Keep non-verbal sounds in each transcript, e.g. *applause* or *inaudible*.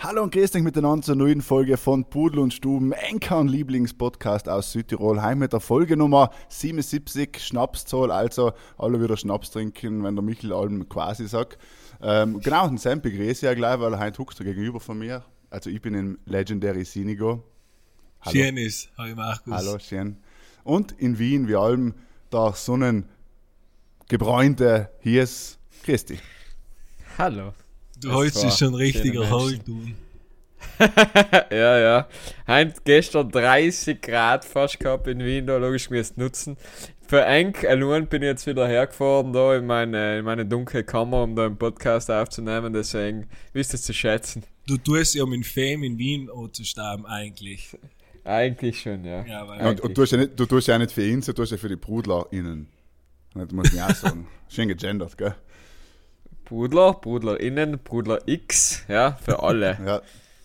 Hallo und grüß dich miteinander zur neuen Folge von Pudel und Stuben, Enker und Lieblingspodcast aus Südtirol. Heim mit der Folge Nummer 77, Schnapszahl, also alle wieder Schnaps trinken, wenn der Michel Alm quasi sagt. Ähm, genau, den Sam begrüße ja gleich, weil er heute huckst gegenüber von mir. Also ich bin im Legendary Sinigo. Hallo. Schön ist, hi Markus. Hallo, schön. Und in Wien, wie allem, der sonnengebräunte Hies Christi. Hallo. Du Es holst dich schon richtiger Halt, Menschen. du. *laughs* ja, ja. Heint gestern 30 Grad fast gehabt in Wien, da logisch mir es nutzen. Für Enk allein bin ich jetzt wieder hergefahren, da in meine, in meine dunkle Kammer, um da einen Podcast aufzunehmen, deswegen wisst ihr es zu schätzen. Du tust ja mit Fame in Wien zu sterben eigentlich. Eigentlich schon, ja. Ja, Ja, und, und du, tust ja nicht, du tust ja nicht für ihn, du tust ja für die BrudlerInnen. Das muss man auch sagen. *laughs* Schön gegendert, gell? Brudler, BrudlerInnen, Brudler X, ja, für alle. *laughs* Ja,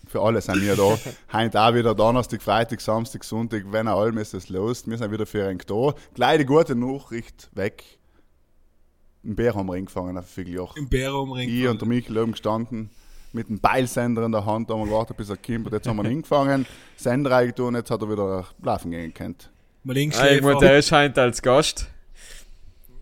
für alle sind wir da. Heute auch wieder Donnerstag, Freitag, Samstag, Sonntag, wenn er allem ist es los. Wir sind wieder für einen da. Gleich die gute Nachricht weg. Einen Bär haben wir eingefangen auf Vierteljahr. im Bärumring. Ich und der Michael oben gestanden, mit einem Beilsender in der Hand, da haben wir gewartet, bis er kommt. Und jetzt haben wir ihn *laughs* eingefangen, Sender reingetan, jetzt hat er wieder laufen gehen können. Mal links Ah, ich meine, der erscheint als Gast.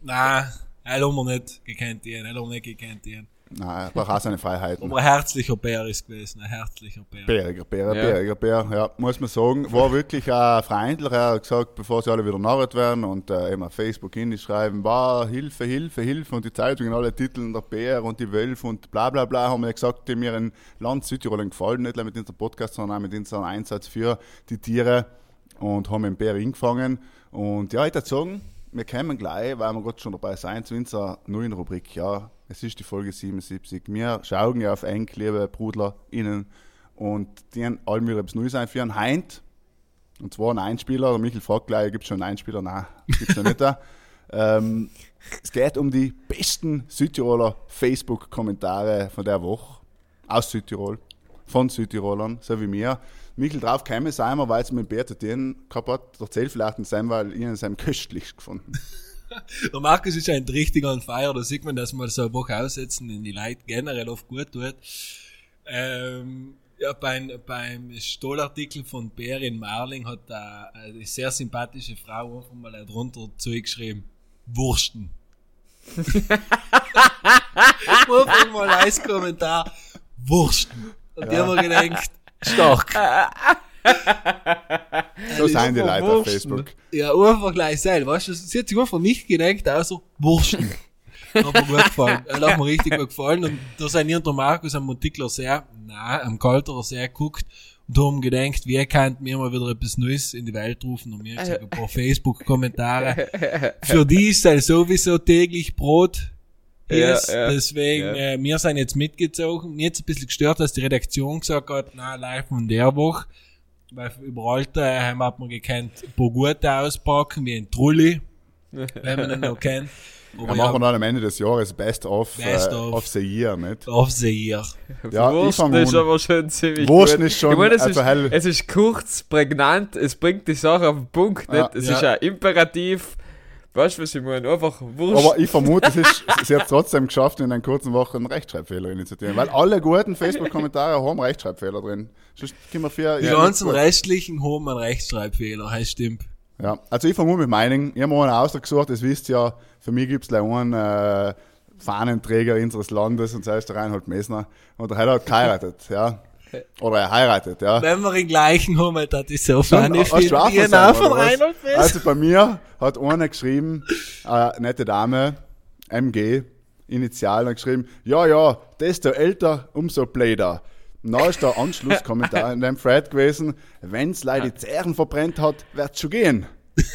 Nein, er haben wir nicht gekannt, ihn. Er haben nicht gekannt, ihn. Nein, er braucht auch seine Freiheiten. Aber ein herzlicher Bär ist gewesen, ein herzlicher Bär. Bäriger Bär, Ja. bäriger Bär, ja, muss man sagen. War wirklich auch freundlich. Er hat gesagt, bevor sie alle wieder narrt werden und äh, eben auf Facebook hinschreiben, war Hilfe, Hilfe, Hilfe und die Zeitungen alle Titeln, der Bär und die Wölfe und bla bla bla, haben wir gesagt, die mir in Land Südtirol gefallen, nicht nur mit unserem Podcast, sondern auch mit unserem Einsatz für die Tiere und haben den Bär eingefangen. Und ja, ich würde sagen, wir kommen gleich, weil wir gerade schon dabei sind, zu unserer neuen Rubrik. Ja, es ist die Folge 77. Wir schauen ja auf eng, liebe BrudlerInnen, und die haben alle wieder etwas Neues einführen. Heint, und zwar ein Einspieler, der Michael fragt gleich, gibt es schon einen Einspieler? Nein, gibt es noch nicht. da. *laughs* ähm, es geht um die besten Südtiroler Facebook-Kommentare von der Woche aus Südtirol, von Südtirolern, so wie mir. Michael drauf käme sein weil es mit Bert den gehabt hat. Erzähl vielleicht den Sam, weil ich ihn seinem köstlich gefunden. *laughs* Der Markus ist ein richtig on fire, da sieht man, dass man so eine Woche aussetzen in die Leute generell oft gut tut. Ähm, ja, beim, beim Stollartikel von Bär in Marling hat da eine sehr sympathische Frau einfach mal drunter zugeschrieben, Wursten. *laughs* einfach mal als Kommentar, Wursten. Und die haben mir gedacht, stark. So sind die Leute auf. Facebook. Ja, einfach gleich sein, weißt du, sie hat sich einfach nicht gedacht, außer Wursten. hat mir gut gefallen. Er hat mir richtig gut gefallen und da sind ich und der Markus am Montikler sehr, nein, am Kalterer sehr geguckt und haben gedacht, wir könnten mir mal wieder etwas Neues in die Welt rufen und mir gesagt, ein paar *laughs* Facebook-Kommentare. Für die ist halt sowieso täglich Brot. Ja, Yes, ja, deswegen, ja. Äh, wir sind jetzt mitgezogen. Mir jetzt ein bisschen gestört, dass die Redaktion gesagt hat, na, live von der Woche. Weil überall daheim hat man gekannt, ein paar gute auspacken, wie ein Trulli, *laughs* wenn man ihn noch kennt. Dann Aber machen wir ja, dann am Ende des Jahres Best of, Best äh, of. of the Year, nicht? auf sie hier. Ja, ich Wurst fang ist an. aber schon ziemlich Wurst gut. ist schon- ich meine, es, ist, hell- es ist kurz, prägnant, es bringt die Sache auf den Punkt. Ja. nicht? Es Ja. ist ein Imperativ. Weißt du, was ich meine? Einfach Wurst. Aber ich vermute, es ist, *laughs* sie hat es trotzdem geschafft, in einer kurzen Woche einen Rechtschreibfehler initiieren. Weil alle guten Facebook-Kommentare haben Rechtschreibfehler drin. Sonst können wir für, Die ja, ganzen restlichen haben einen Rechtschreibfehler, heißt stimmt. Ja, also ich vermute mit meinen, ich habe mir einen ausgesucht, das wisst ihr ja, für mich gibt es einen äh, Fahnenträger unseres Landes und das heißt der Reinhold Messner. Und der hat geheiratet, ja. *laughs* Oder er heiratet, ja. Wenn wir den gleichen haben, das ist so funny. Genau, von? Reinhold Fest. Also bei mir hat einer geschrieben, äh, nette Dame, MG, Initial, hat geschrieben, ja, ja, desto älter, umso bläder. Und da ist der Anschlusskommentar in dem Thread gewesen, wenn's leider die Zähren verbrennt hat, wird's schon gehen. *laughs*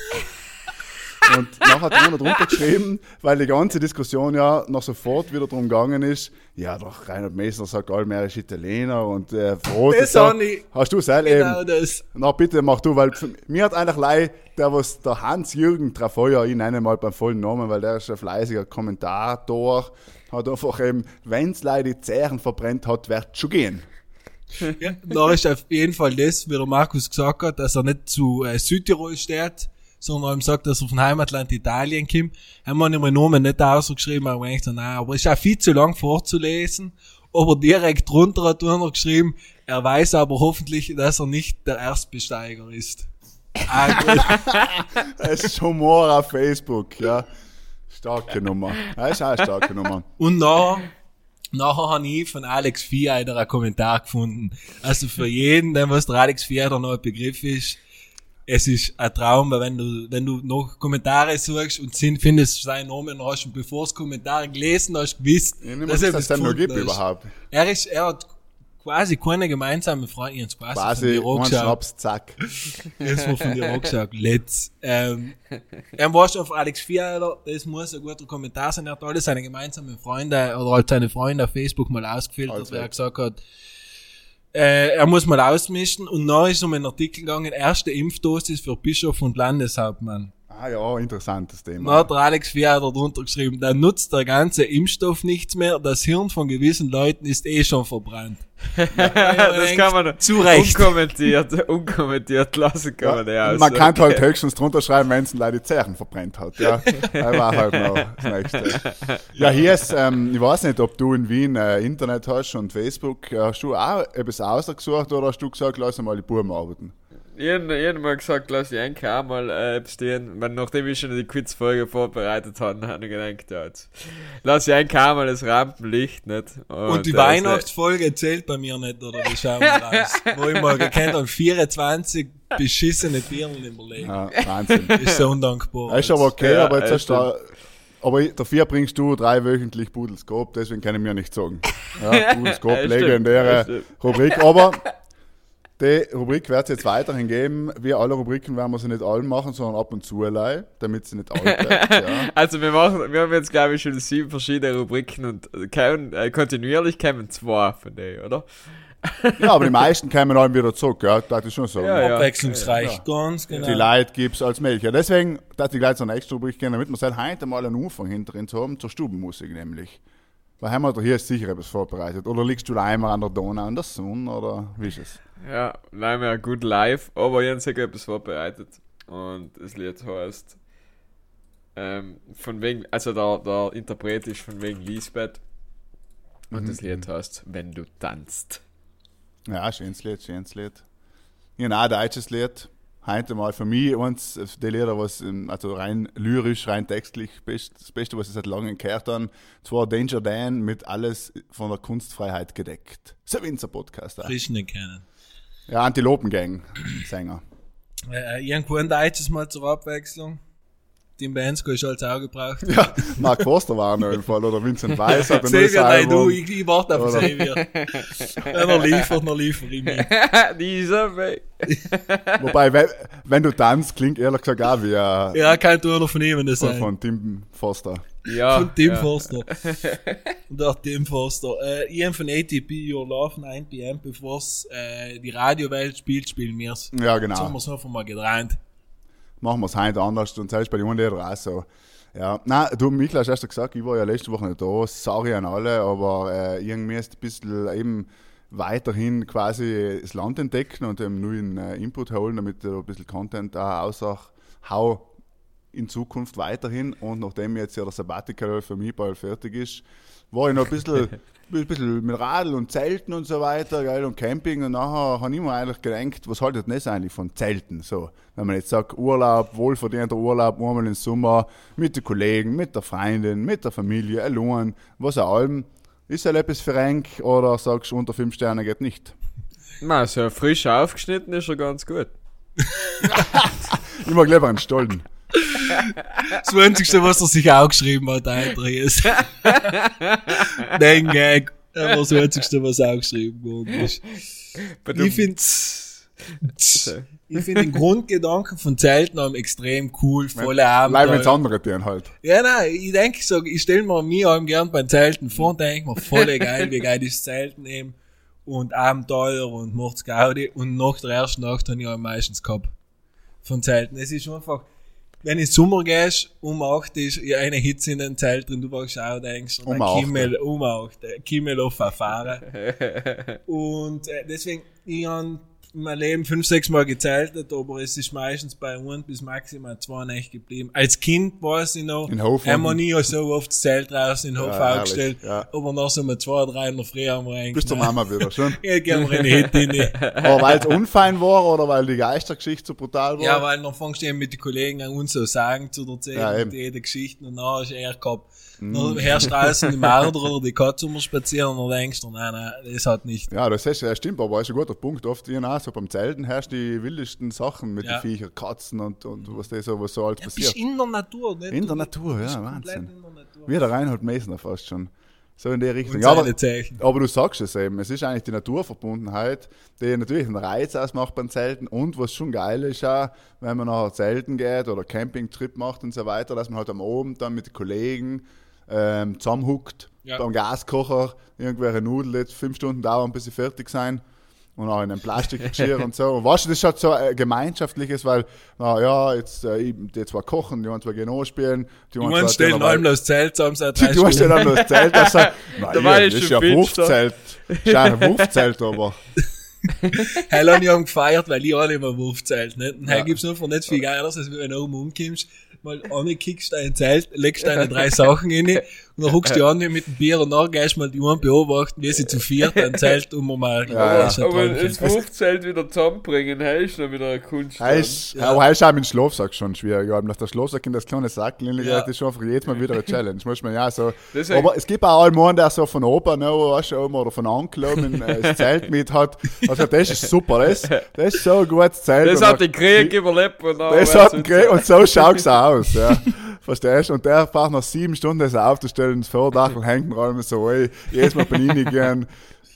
Und nachher hat einer drunter geschrieben, weil die ganze Diskussion ja noch sofort wieder drum gegangen ist, ja, doch, Reinhard Messner sagt, Allmeer ist Italiener und äh, Brot Das ich- Hast du selber Genau eben. das. Na bitte mach du, weil mir hat eigentlich leid, der was der Hans-Jürgen Trafeuer, ich nenne ihn mal beim vollen Namen, weil der ist ein fleißiger Kommentator, hat einfach eben, wenn's leider die Zähren verbrennt hat, wird schon gehen. Ja, da ist auf jeden Fall das, wie der Markus gesagt hat, dass er nicht zu äh, Südtirol steht, sondern ihm sagt, dass er von Heimatland Italien kommt. Haben wir meinen Namen nicht ausgeschrieben, aber ich gedacht, nein, aber ist auch viel zu lang vorzulesen. Aber direkt drunter hat einer geschrieben, er weiß aber hoffentlich, dass er nicht der Erstbesteiger ist. Gut. *laughs* Es ist Humor auf Facebook, ja. Starke Nummer. Das ist auch eine starke Nummer. Und nachher, nachher habe ich von Alex Vieheider einen Kommentar gefunden. Also für jeden, der was der Alex Vieheider noch ein Begriff ist, es ist ein Traum, weil wenn du, wenn du noch Kommentare suchst und findest seinen Namen hast und bevor es Kommentare gelesen hast, gewusst, Ich nehme dass er den noch gibt hast. überhaupt. Er ist, er hat quasi keine gemeinsame Freunde, jetzt quasi, Quasi, von dir. Schnaps, zack. Jetzt mal von dir angeschaut. Let's. Ähm, er war schon auf Alex Vierer, das muss ein guter Kommentar sein. Er hat alle seine gemeinsamen Freunde oder halt seine Freunde auf Facebook mal ausgefiltert, Also. er gesagt hat, äh, er muss mal ausmischen und dann ist um einen Artikel gegangen, erste Impfdosis für Bischof und Landeshauptmann. Ah ja, interessantes Dann Thema. hat der Alex Vierer drunter geschrieben, da nutzt der ganze Impfstoff nichts mehr, das Hirn von gewissen Leuten ist eh schon verbrannt. *laughs* das kann man Zu Recht. unkommentiert, unkommentiert lassen kann man ja. Man kann halt höchstens drunter schreiben, wenn es leider die Zähren verbrennt hat. Ja, das war halt noch das Nächste. *laughs* Ja, hier ist, ähm, ich weiß nicht, ob du in Wien äh, Internet hast und Facebook. Hast du auch etwas ausgesucht oder hast du gesagt, lass mal die Buben arbeiten? Ich hab ich hab mal gesagt, lass ich eigentlich auch mal äh, stehen. Weil nachdem ich schon die Quizfolge vorbereitet habe, habe ich gedacht, ja, jetzt lass ich eigentlich auch mal das Rampenlicht nicht. Und die äh, Weihnachtsfolge zählt bei mir nicht, oder wie schauen wir raus? *laughs* Wo ich mal gekannt habe, 24 beschissene Birnen im Leben. Ja, Wahnsinn. *laughs* Ist so undankbar. Das ist aber okay, Ja, aber jetzt hast du, aber dafür bringst du drei wöchentlich Budelskop, deswegen kann ich mir nicht sagen. Ja, *laughs* ja, legendäre. Rubrik, aber die Rubrik wird es jetzt weiterhin geben. Wie alle Rubriken werden wir sie nicht allen machen, sondern ab und zu allein, damit sie nicht alt *laughs* wird. Ja. Also wir machen, wir haben jetzt glaube ich schon sieben verschiedene Rubriken und kämen, äh, kontinuierlich kämen zwei von denen, oder? ja, aber die *laughs* meisten kommen dann wieder zurück, ja, das ist schon so. Ja, ja. Abwechslungsreich, ganz genau. Die Leute gibt's als Milch. Ja, deswegen, dass ich gleich zur nächsten Rubrik gehen, damit wir seit heute mal einen Anfang hinter uns haben, zur Stubenmusik nämlich. Weil haben wir da hier sicher etwas vorbereitet. Oder liegst du da einmal an der Donau in der Sonne, oder wie ist es? Ja, leider gut live, aber ich habe sicher etwas vorbereitet. Und das Lied heißt, ähm, von wegen, also der, der Interpret ist von wegen Lisbeth. Und das Lied heißt, wenn du tanzt. Ja, schönes Lied, schönes Lied. Genau, ein deutsches Lied. Heute mal für mich eins, die Lieder, was also rein lyrisch, rein textlich, best, das Beste, was ich seit langem gehört habe, zwar Danger Dan mit alles von der Kunstfreiheit gedeckt. So wie unser Podcast. Auch. Frisch nicht kennen. Ja, Antilopengang, Sänger. Äh, irgendwo ein deutsches Mal zur Abwechslung. Tim Bensko ist als auch gebraucht. Ja, Mark Forster war noch im Fall, oder Vincent Weiss hat *laughs* ein Xavier, nein, du, ich, ich warte auf Xavier. Wenn er liefert, dann liefere ich mit. *laughs* Dieser Weg. *laughs* Wobei, wenn, wenn du tanzt, klingt ehrlich gesagt auch wie äh, Ja, kein Turner von ihm das von, sein. von Tim Foster. Ja. Von Tim ja. Forster. Und auch Tim Forster. Äh, ich von ATP Your Love 9 pm, bevor es äh, die Radiowelt spielt, spielen wir es. Ja, Jetzt haben genau. wir es einfach mal getrennt. Machen wir es heute anders. Und selbst bei den Hunden auch so. Ja, nein, du, Michael, hast erst gesagt, ich war ja letzte Woche nicht da, sorry an alle, aber äh, irgendwie ist ein bisschen eben weiterhin quasi das Land entdecken und eben neuen äh, Input holen, damit ich ein bisschen Content da aussage, hau in Zukunft weiterhin. Und nachdem jetzt ja der Sabbatical für mich bald fertig ist, war ich noch ein bisschen, *laughs* ein bisschen mit Radl und Zelten und so weiter, geil, und Camping und nachher habe ich mir eigentlich gedacht, was haltet das eigentlich von Zelten, so, wenn man jetzt sagt, Urlaub, wohlverdienter Urlaub, einmal im Sommer, mit den Kollegen, mit der Freundin, mit der Familie, allein, was auch allem, ist halt etwas für Renk oder sagst du, unter fünf Sterne geht nicht? Na, so frisch aufgeschnitten ist er ganz gut. *laughs* Ich mag lieber einen Stollen. Das Einzige, was er sich auch geschrieben hat, Andreas. *laughs* Den Gag. Das war das Einzige, was auch geschrieben worden ist. Ich finde, ich finde den Grundgedanken von Zelten am extrem cool, volle Bleib ins Abenteuer. andere tun halt. Ja, nein, ich denke so, ich stelle mir mir allem gern beim Zelten vor und denke mir, voll geil, wie geil ist Zelten eben. Und Abenteuer und macht's Gaudi. Und nach der ersten Nacht habe ich auch meistens gehabt. Von Zelten. Es ist einfach, wenn ich Sommer gehst, um 8 ist ja eine Hitze in den Zelt drin, du wachst auch denkst, und Um dann acht, Kimmel, um 8, äh, Kimmel auf erfahren. *laughs* und äh, deswegen, ich habe in meinem Leben fünf, sechs Mal gezeltet, aber es ist meistens bei ein bis maximal zwei Nächte geblieben. Als Kind weiß ich noch, In Hof haben wir nie so oft das Zelt draußen in den Hof Ja, aufgestellt, ja. aber nach so um zwei, drei in der Früh haben wir eigentlich, Bis zur Mama wieder, schon. *laughs* ja, gehen wir in die Hütte rein. Aber weil es unfein war oder weil die Geistergeschichte so brutal war? Ja, weil dann fängst du eben mit den Kollegen an uns so Sagen zu erzählen Ja, jede Geschichte und dann hast du eher gehabt. Dann hörst du draußen die Marder oder die Katze spazieren und dann denkst du, nein, nein, das hat nicht. Ja, das ist, ja, stimmt, aber ist ein guter Punkt. Oft, ja, so beim Zelten herrscht die wildesten Sachen mit Ja. den Viechern, Katzen und, und was das so, was so alles Ja, passiert. bist in der Natur, nicht? In Du der Natur, ja, Wahnsinn. in der Natur. Wie der Reinhold Messner fast schon. So in die Richtung. Ja, aber, aber du sagst es eben, es ist eigentlich die Naturverbundenheit, die natürlich einen Reiz ausmacht beim Zelten und was schon geil ist auch, wenn man nachher Zelten geht oder Campingtrip macht und so weiter, dass man halt am Abend dann mit den Kollegen ähm, zusammenhuckt, Ja. beim Gaskocher, irgendwelche Nudeln jetzt fünf Stunden dauern, bis sie fertig sein. Und auch in einem Plastikgeschirr *laughs* und so. Und weißt du, das ist halt so ein gemeinschaftliches, weil, na ja, jetzt, äh, die zwei kochen, die wollen zwar genau spielen, die Die wollen zwar stellen derweil- allem das Zelt zusammen seit drei Du hast ja Stunden. dann das Zelt, *laughs* ja, ist das ist ja. Wurfzelt. Das ist ja ein Wurfzelt, aber. Heil habe ich haben gefeiert, weil ich alle immer Wurfzelt, nicht? Und Ja. gibt's einfach nicht viel geileres, als wenn du oben umkommst, mal ankickst dein Zelt, legst deine drei Sachen rein, und dann huckst du an mit dem Bier und dann gehst du mal die einen beobachten, wie sie zu viert ein Zelt um mal, Ja, ja. ein Aber das Wurfzelt wieder zusammenbringen, hey, ist noch wieder eine Kunst. Heiß, aber heiß auch mit dem Schlafsack schon schwierig. Ja, dass der Schlafsack in das kleine Sack Ja. das ist schon einfach jedes Mal wieder eine Challenge. Muss man ja so. Deswegen- Aber es gibt auch einen, der so von Opa, no, weißt du, oder von Onkel oben äh, das Zelt mit hat. Also, das ist super. Das, das ist so ein gutes Zelt. Das hat den Krieg überlebt und dann Das hat einen Krieg und so schaut's auch aus, ja. *laughs* Verstehst du? Und der braucht nach sieben Stunden das aufzustellen, das Vordach und hängt noch allem so, ey, jedes Mal bin ich gern.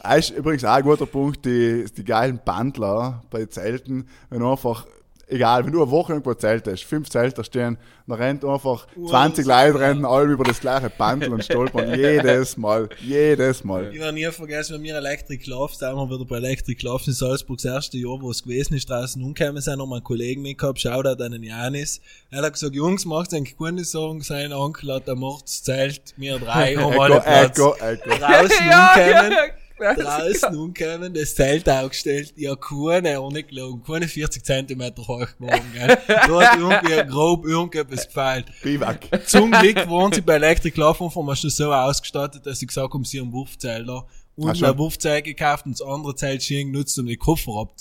Das ist übrigens auch ein guter Punkt, die, die geilen Bandler bei Zelten, wenn du einfach, egal, wenn du eine Woche irgendwo zeltest, fünf Zelter stehen, dann rennt einfach 20 Leute rennen alle über das gleiche Bandel und stolpern *laughs* jedes Mal, jedes Mal. Ich werde nie vergessen, wenn wir Electric Love, da haben wir wieder bei Electric Love in Salzburg das erste Jahr, wo es gewesen ist, draußen umgekommen sind, haben wir einen Kollegen mitgehabt, Shoutout an den Janis. Er hat gesagt, Jungs, macht eigentlich keine Sorgen, sein Onkel hat, er macht das Zelt, wir drei *laughs* haben alle Echo, Platz. Echo, Echo. Draußen *laughs* Ja, umgekommen, ja, ja. Draußen umgekommen, das Zelt aufgestellt, ja, keine, ohne gelogen, keine 40 Zentimeter hoch geworden, gell. Da hat irgendwie grob irgendetwas gefehlt. Biwak. Zum Glück waren sie bei Electric Love und haben schon so ausgestattet, dass sie gesagt haben, sie haben Wurfzelt da. Und ein Wurfzelt gekauft und das andere Zelt schön genutzt, um die Koffer ab,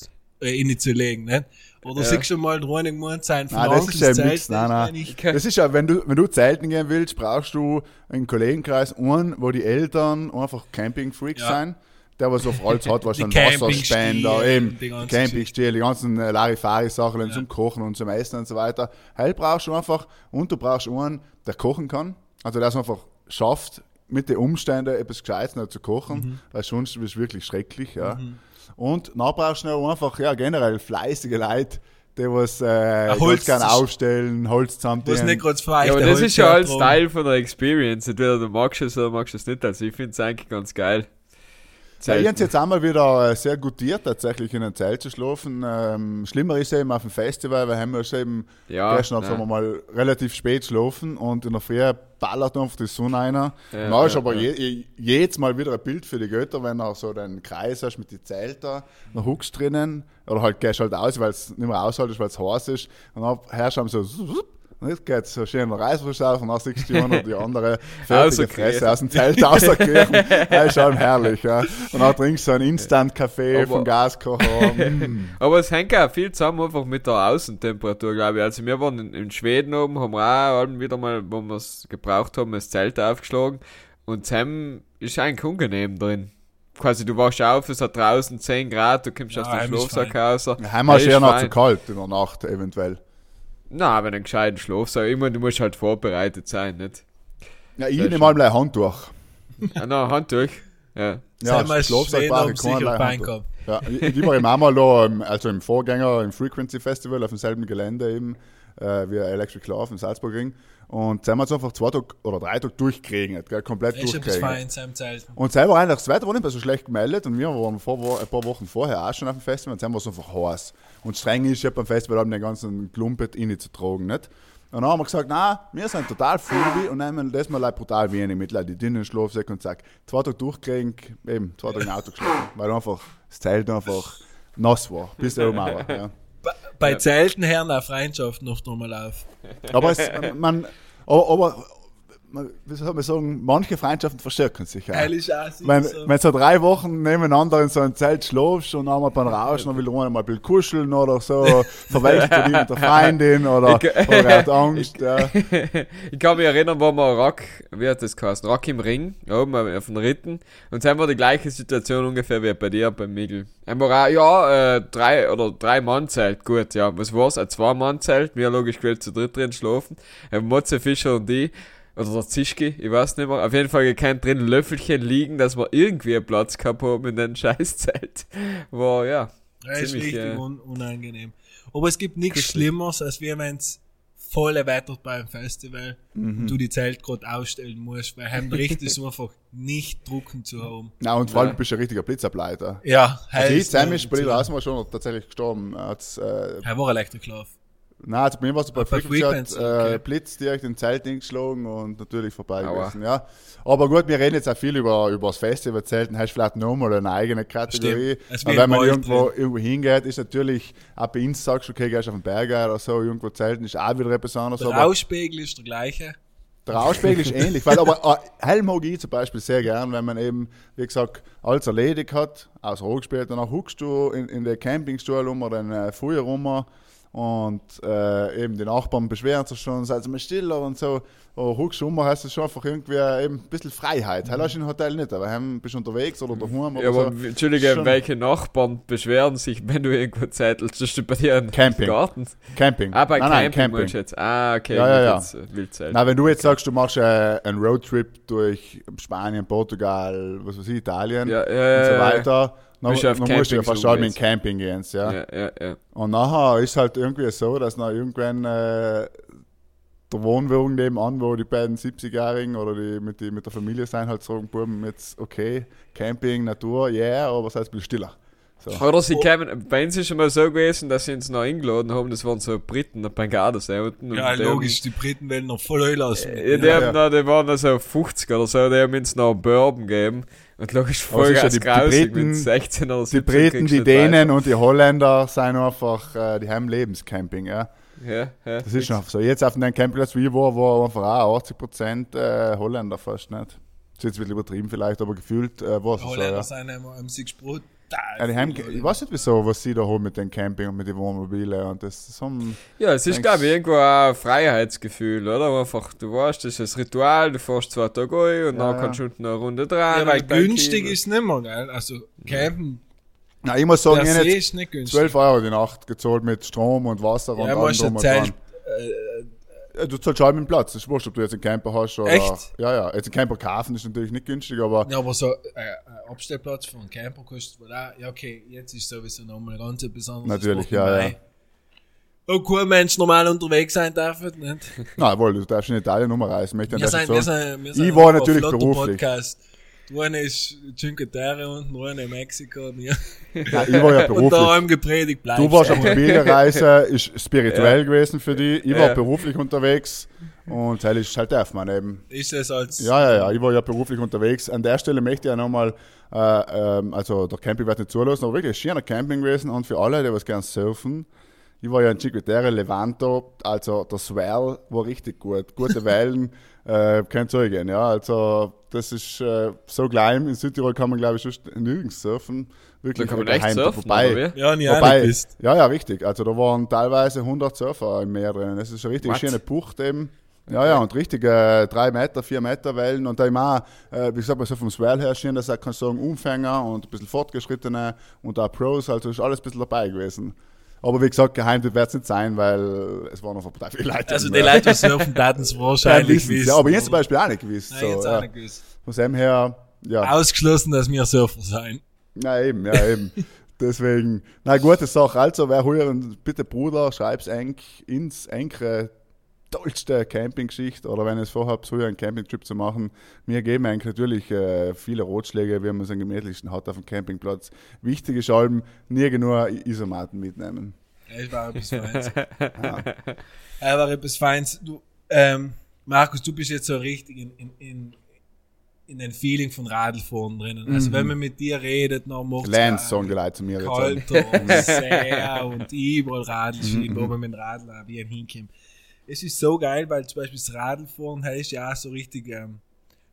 äh, reinzulegen, nicht? Oder siehst du mal dran irgendwann sein Nein, das ist ja nix. Nein, nein. Das ist ja, wenn du, wenn du zelten gehen willst, brauchst du einen Kollegenkreis, einen, wo die Eltern einfach Camping-Freaks Ja. sind. Der, was auf alles hat, *laughs* was Campingstiele, Wasserspender, eben, die ganzen Campingstiel, die ganzen äh, Larifari-Sachen zum Kochen und zum Essen und so weiter. Heil brauchst du einfach, und du brauchst einen, der kochen kann. Also, der es einfach schafft, mit den Umständen etwas Gescheites noch zu kochen, Mhm. weil sonst ist es wirklich schrecklich, ja. Und dann brauchst du noch einfach, ja, generell fleißige Leute, die was, äh, Holz zu- aufstellen, Holz Was zusammenziehen. nicht gerade Ja, aber das ist ja alles. Teil von der Experience. Entweder du magst es oder magst es nicht. Also ich finde es eigentlich ganz geil. Ja, ich Zelten. habe jetzt einmal wieder äh, sehr gutiert, tatsächlich in ein Zelt zu schlafen. Ähm, schlimmer ist eben auf dem Festival, weil haben wir schon eben Ja, gestern, sagen wir mal, relativ spät schlafen und in der Früh ballert einfach die Sonne rein. Ja, ist ja, aber ja. Je, je, jedes Mal wieder ein Bild für die Götter, wenn du so den Kreis hast mit den Zelten, dann huckst drinnen oder halt gehst halt aus, weil es nicht mehr aushaltest, weil es heiß ist und dann hörst du so und jetzt geht so schön in der Reißfrisch auf und dann siehst du die eine oder die andere fertige. Fresse aus dem Zelt *laughs* rauskriechen. Das ist schon herrlich, ja. Und dann trinkst du so einen Instant-Kaffee vom Gaskocher. *laughs* Mm. Aber es hängt auch viel zusammen einfach mit der Außentemperatur, glaube ich. Also wir waren in, in Schweden oben, haben wir auch wieder mal, wo wir es gebraucht haben, das Zelt aufgeschlagen. Und Sam ist eigentlich unangenehm drin. Quasi, du wachst auf, es hat draußen 10 Grad, du kommst Ja, aus dem Schlafsack raus. Heim ist eher noch zu kalt in der Nacht, eventuell. Na, wenn einen gescheiten Schlafsack, ich meine, du musst halt vorbereitet sein, nicht? Ja, ich nehme mal ein Handtuch. Ah, na, Handtuch. Ja. Ja, Sei Schlafsack schön brauche ich sich keinen auf Bein Leihhandtuch. gehabt. Ja, ich, ich war eben einmal da, also im Vorgänger, im Frequency Festival, auf demselben Gelände eben, äh, wie Electric Love im Salzburgring. Und haben wir uns einfach zwei Tage oder drei Tage durchgeregnet, gell, komplett etwas durchgeregnet. fein Zelt. Und selber eigentlich, das Wetter war nicht mehr so schlecht gemeldet und wir waren vor, ein paar Wochen vorher auch schon auf dem Festival und dann war es einfach heiß. Und streng ist ja beim Festival haben den ganzen Klumpet reinzutragen, nicht? Und dann haben wir gesagt, na, wir sind total fully und nehmen das mal brutal wenig mit, die dünnen Schlafsäcke und zack. Zwei Tage durchkriegen, eben, zwei Tage im Auto geschlafen, weil einfach das Zelt einfach nass war, bis der oben war, ja. Bei, bei Zelten hören auch Freundschaften oft nochmal auf. Aber es, man, aber, wie soll man sagen, manche Freundschaften verstärken sich. Geil ist auch Wenn, so. wenn so drei Wochen nebeneinander in so einem Zelt schläfst und einmal beim Rauschen, dann will der eine mal ein bisschen kuscheln oder so, *laughs* verwältigt du dich mit der Feindin oder, Ich- oder er hat Angst. Ja. *laughs* ich kann mich erinnern, wo wir Rock, wie hat das geheißen? Rock im Ring, oben auf den Ritten. Und dann war die gleiche Situation ungefähr wie bei dir, beim Miguel. Auch, ja, äh, drei oder drei Mann Zelt, gut, ja. Was war's? Ein zwei Mann Zelt, wir logisch gewählt zu dritt drin schlafen. Haben Motze Fischer und die, oder der Zischki, ich weiß nicht mehr. Auf jeden Fall gekannt drin Löffelchen liegen, dass wir irgendwie einen Platz gehabt haben in dem *laughs* Scheißzelt. War, ja. Ja, ist ziemlich, richtig äh, un unangenehm. Aber es gibt nichts Schlimmeres, als wenn es voll erweitert beim Festival Mhm. und du die Zelt gerade ausstellen musst, weil heim richtig *laughs* so einfach nicht drucken zu haben. Na, und vor allem bist du ein richtiger Blitzableiter. Ja, Also ich, heißt, Sam äh, ist bei dir zu- draußen war schon tatsächlich gestorben. Er äh, Er war Elektriklauf. Nein, also bei mir war es bei bei Frequency, hat, äh, okay. Blitz direkt in Zelt geschlagen und natürlich vorbei Aua. gewesen, ja. Aber gut, wir reden jetzt auch viel über, über das Festival Zelten, hast vielleicht nochmal eine eigene Kategorie. Aber wenn man irgendwo, drin. irgendwo hingeht, ist natürlich, auch bei uns sagst du, okay, gehst auf den Berg oder so, irgendwo Zelten ist auch wieder etwas anderes. Der aber Ausspiegel ist der gleiche. der Ausspiegel ist ähnlich, weil aber äh, Helm mag ich zum Beispiel sehr gern, wenn man eben, wie gesagt, alles erledigt hat, aus Ruhe gespielt, danach huckst du in, in den Campingstuhl um oder in den Feuer rum und äh, eben die Nachbarn beschweren sich schon, seid mal stiller und so. Du um, hast du schon einfach irgendwie eben ein bisschen Freiheit. Mhm. Hast du im Hotel nicht, aber heim bist du unterwegs oder daheim oder Ja, aber so. Entschuldige, Schon- welche Nachbarn beschweren sich, wenn du irgendwo zettelst? Das ist bei dir ein Camping. Garten. Camping. Ah, bei nein, Camping, nein, Camping. jetzt. Ah, okay. Ja, ja, ja. jetzt, äh. Na, wenn du jetzt sagst, du machst äh, einen Roadtrip durch Spanien, Portugal, was weiß ich, Italien Ja, ja, und so weiter, dann, Bist du auf dann musst du ja Camping fast allem in Camping gehen. Ja. ja, ja, ja. Und nachher ist halt irgendwie so, dass noch irgendwann äh, der Wohnwagen nebenan, wo die beiden 70-Jährigen oder die mit, die mit der Familie sein, halt sagen, Buben, jetzt okay, Camping, Natur, yeah, aber sei ein bisschen stiller. So. Oder sie kämen, bei uns ist schon mal so gewesen, dass sie uns noch eingeladen haben, das waren so Briten Gardasee unten. Ja, und die logisch, die Briten werden noch voll einlassen. Haben, ja, die, Ja, haben ja. Noch, die waren noch so 50 oder so, die haben uns noch einen Bourbon gegeben. Und logisch voll ist ja ganz die- die grausig Briten- mit 16 oder Die 17 Briten, kriegst die nicht weiter. Dänen und die Holländer sind einfach, äh, die haben Lebenscamping, ja. Ja, ja. Das ist schon so. Jetzt auf dem Campingplatz, wie ich war, war einfach auch 80% äh, Holländer fast nicht. Das ist jetzt ein bisschen übertrieben vielleicht, aber gefühlt äh, war es Die so, Holländer ja. sind immer am sich Ja, die haben, ich weiß nicht wieso, was sie da haben mit dem Camping und mit den Wohnmobilen und das ist so Ja, es ist, glaube ich, irgendwo auch ein Freiheitsgefühl, oder? Einfach, du weißt, das ist ein Ritual, du fährst zwei Tage ein und Ja, dann ja. kannst du unten eine Runde dran. Ja, weil günstig ist nicht mehr, gell? Also, campen Na, ich muss sagen, ich habe jetzt ist nicht günstig. 12 Euro die Nacht gezahlt mit Strom und Wasser und ja, allem drum und dran. Ja, Du zahlst halt mit dem Platz. Das ist wurscht, ob du jetzt einen Camper hast oder. Echt? Ja, ja. Jetzt einen Camper kaufen ist natürlich nicht günstig, aber Ja, aber so äh, ein Abstellplatz für einen Camper kostet wohl auch, ja okay, jetzt ist sowieso nochmal ganz etwas anderes. Natürlich, ja, Mai. Wo kein Mensch normal unterwegs sein darf, nicht? *laughs* nein, wohl, du darfst in Italien rumreisen. Möchte ich wir sind, wir sind Ich war ein natürlich beruflich. Podcast. Der eine ist Cinque Terre und der eine Mexiko und wir. Nein, ich war ja *laughs* Und da beruflich. haben gepredigt, bleibst Du warst auf der daheim. Pilgerreise, ist *laughs* spirituell gewesen für dich. Ich war Ja. beruflich unterwegs und das ist halt darf man eben. Ist das als, Ja, ja, ja, ich war ja beruflich unterwegs. An der Stelle möchte ich ja nochmal, äh, ähm, also der Camping wird nicht zulassen, aber wirklich ein schöner Camping gewesen und für alle, die was gern surfen. Ich war ja in Cinque Terre, Levanto, also der Swell war richtig gut. Gute *laughs* Wellen, äh, kein Zeugen, ja. Also, das ist äh, so klein. In Südtirol kann man, glaube ich, sonst nirgends surfen. Wirklich Da kann man echt surfen, vorbei. Ja, nie nicht bist. ja, ja, richtig. Also da waren teilweise 100 Surfer im Meer drin. Das ist eine richtig What? schöne Bucht eben. Ja, ja, und richtig äh, drei Meter, vier Meter Wellen und da immer, äh, wie gesagt, so vom Swell her schön, dass er kann sagen, Umfänger und ein bisschen Fortgeschrittene und auch Pros, also ist alles ein bisschen dabei gewesen. Aber wie gesagt, geheim wird es nicht sein, weil es waren noch total viele Leute. Also die. Leute, die surfen, Ja, wahrscheinlich wissen's, wissen. ja, aber ich zum Beispiel auch nicht gewusst. Nein, so, jetzt ja. auch nicht gewusst. Von dem her, ja. ausgeschlossen, dass wir Surfer sein. Na eben, ja eben. *laughs* Deswegen, na gute Sache. Also, wer hören, bitte Bruder, schreib's eng ins engere tollste Campinggeschichte oder wenn ihr es vorhabt, so einen Campingtrip zu machen. Wir geben eigentlich natürlich äh, viele Ratschläge, wie man es am gemütlichsten hat auf dem Campingplatz. Wichtig ist allem, nie nur Isomaten mitnehmen. Es war etwas Feins. Ja, war etwas Feins. Du, ähm, Markus, du bist jetzt so richtig in, in, in, in den Feeling von Radlfahren drinnen. Also wenn man mit dir redet, dann macht Lance sagen die Leute zu mir. Kalter und sehr und überall Radl *laughs* schieben, wo man mit dem Radl auch wie ein hinkommt. Es ist so geil, weil zum Beispiel das Radlfahren heißt ja auch so richtig ähm,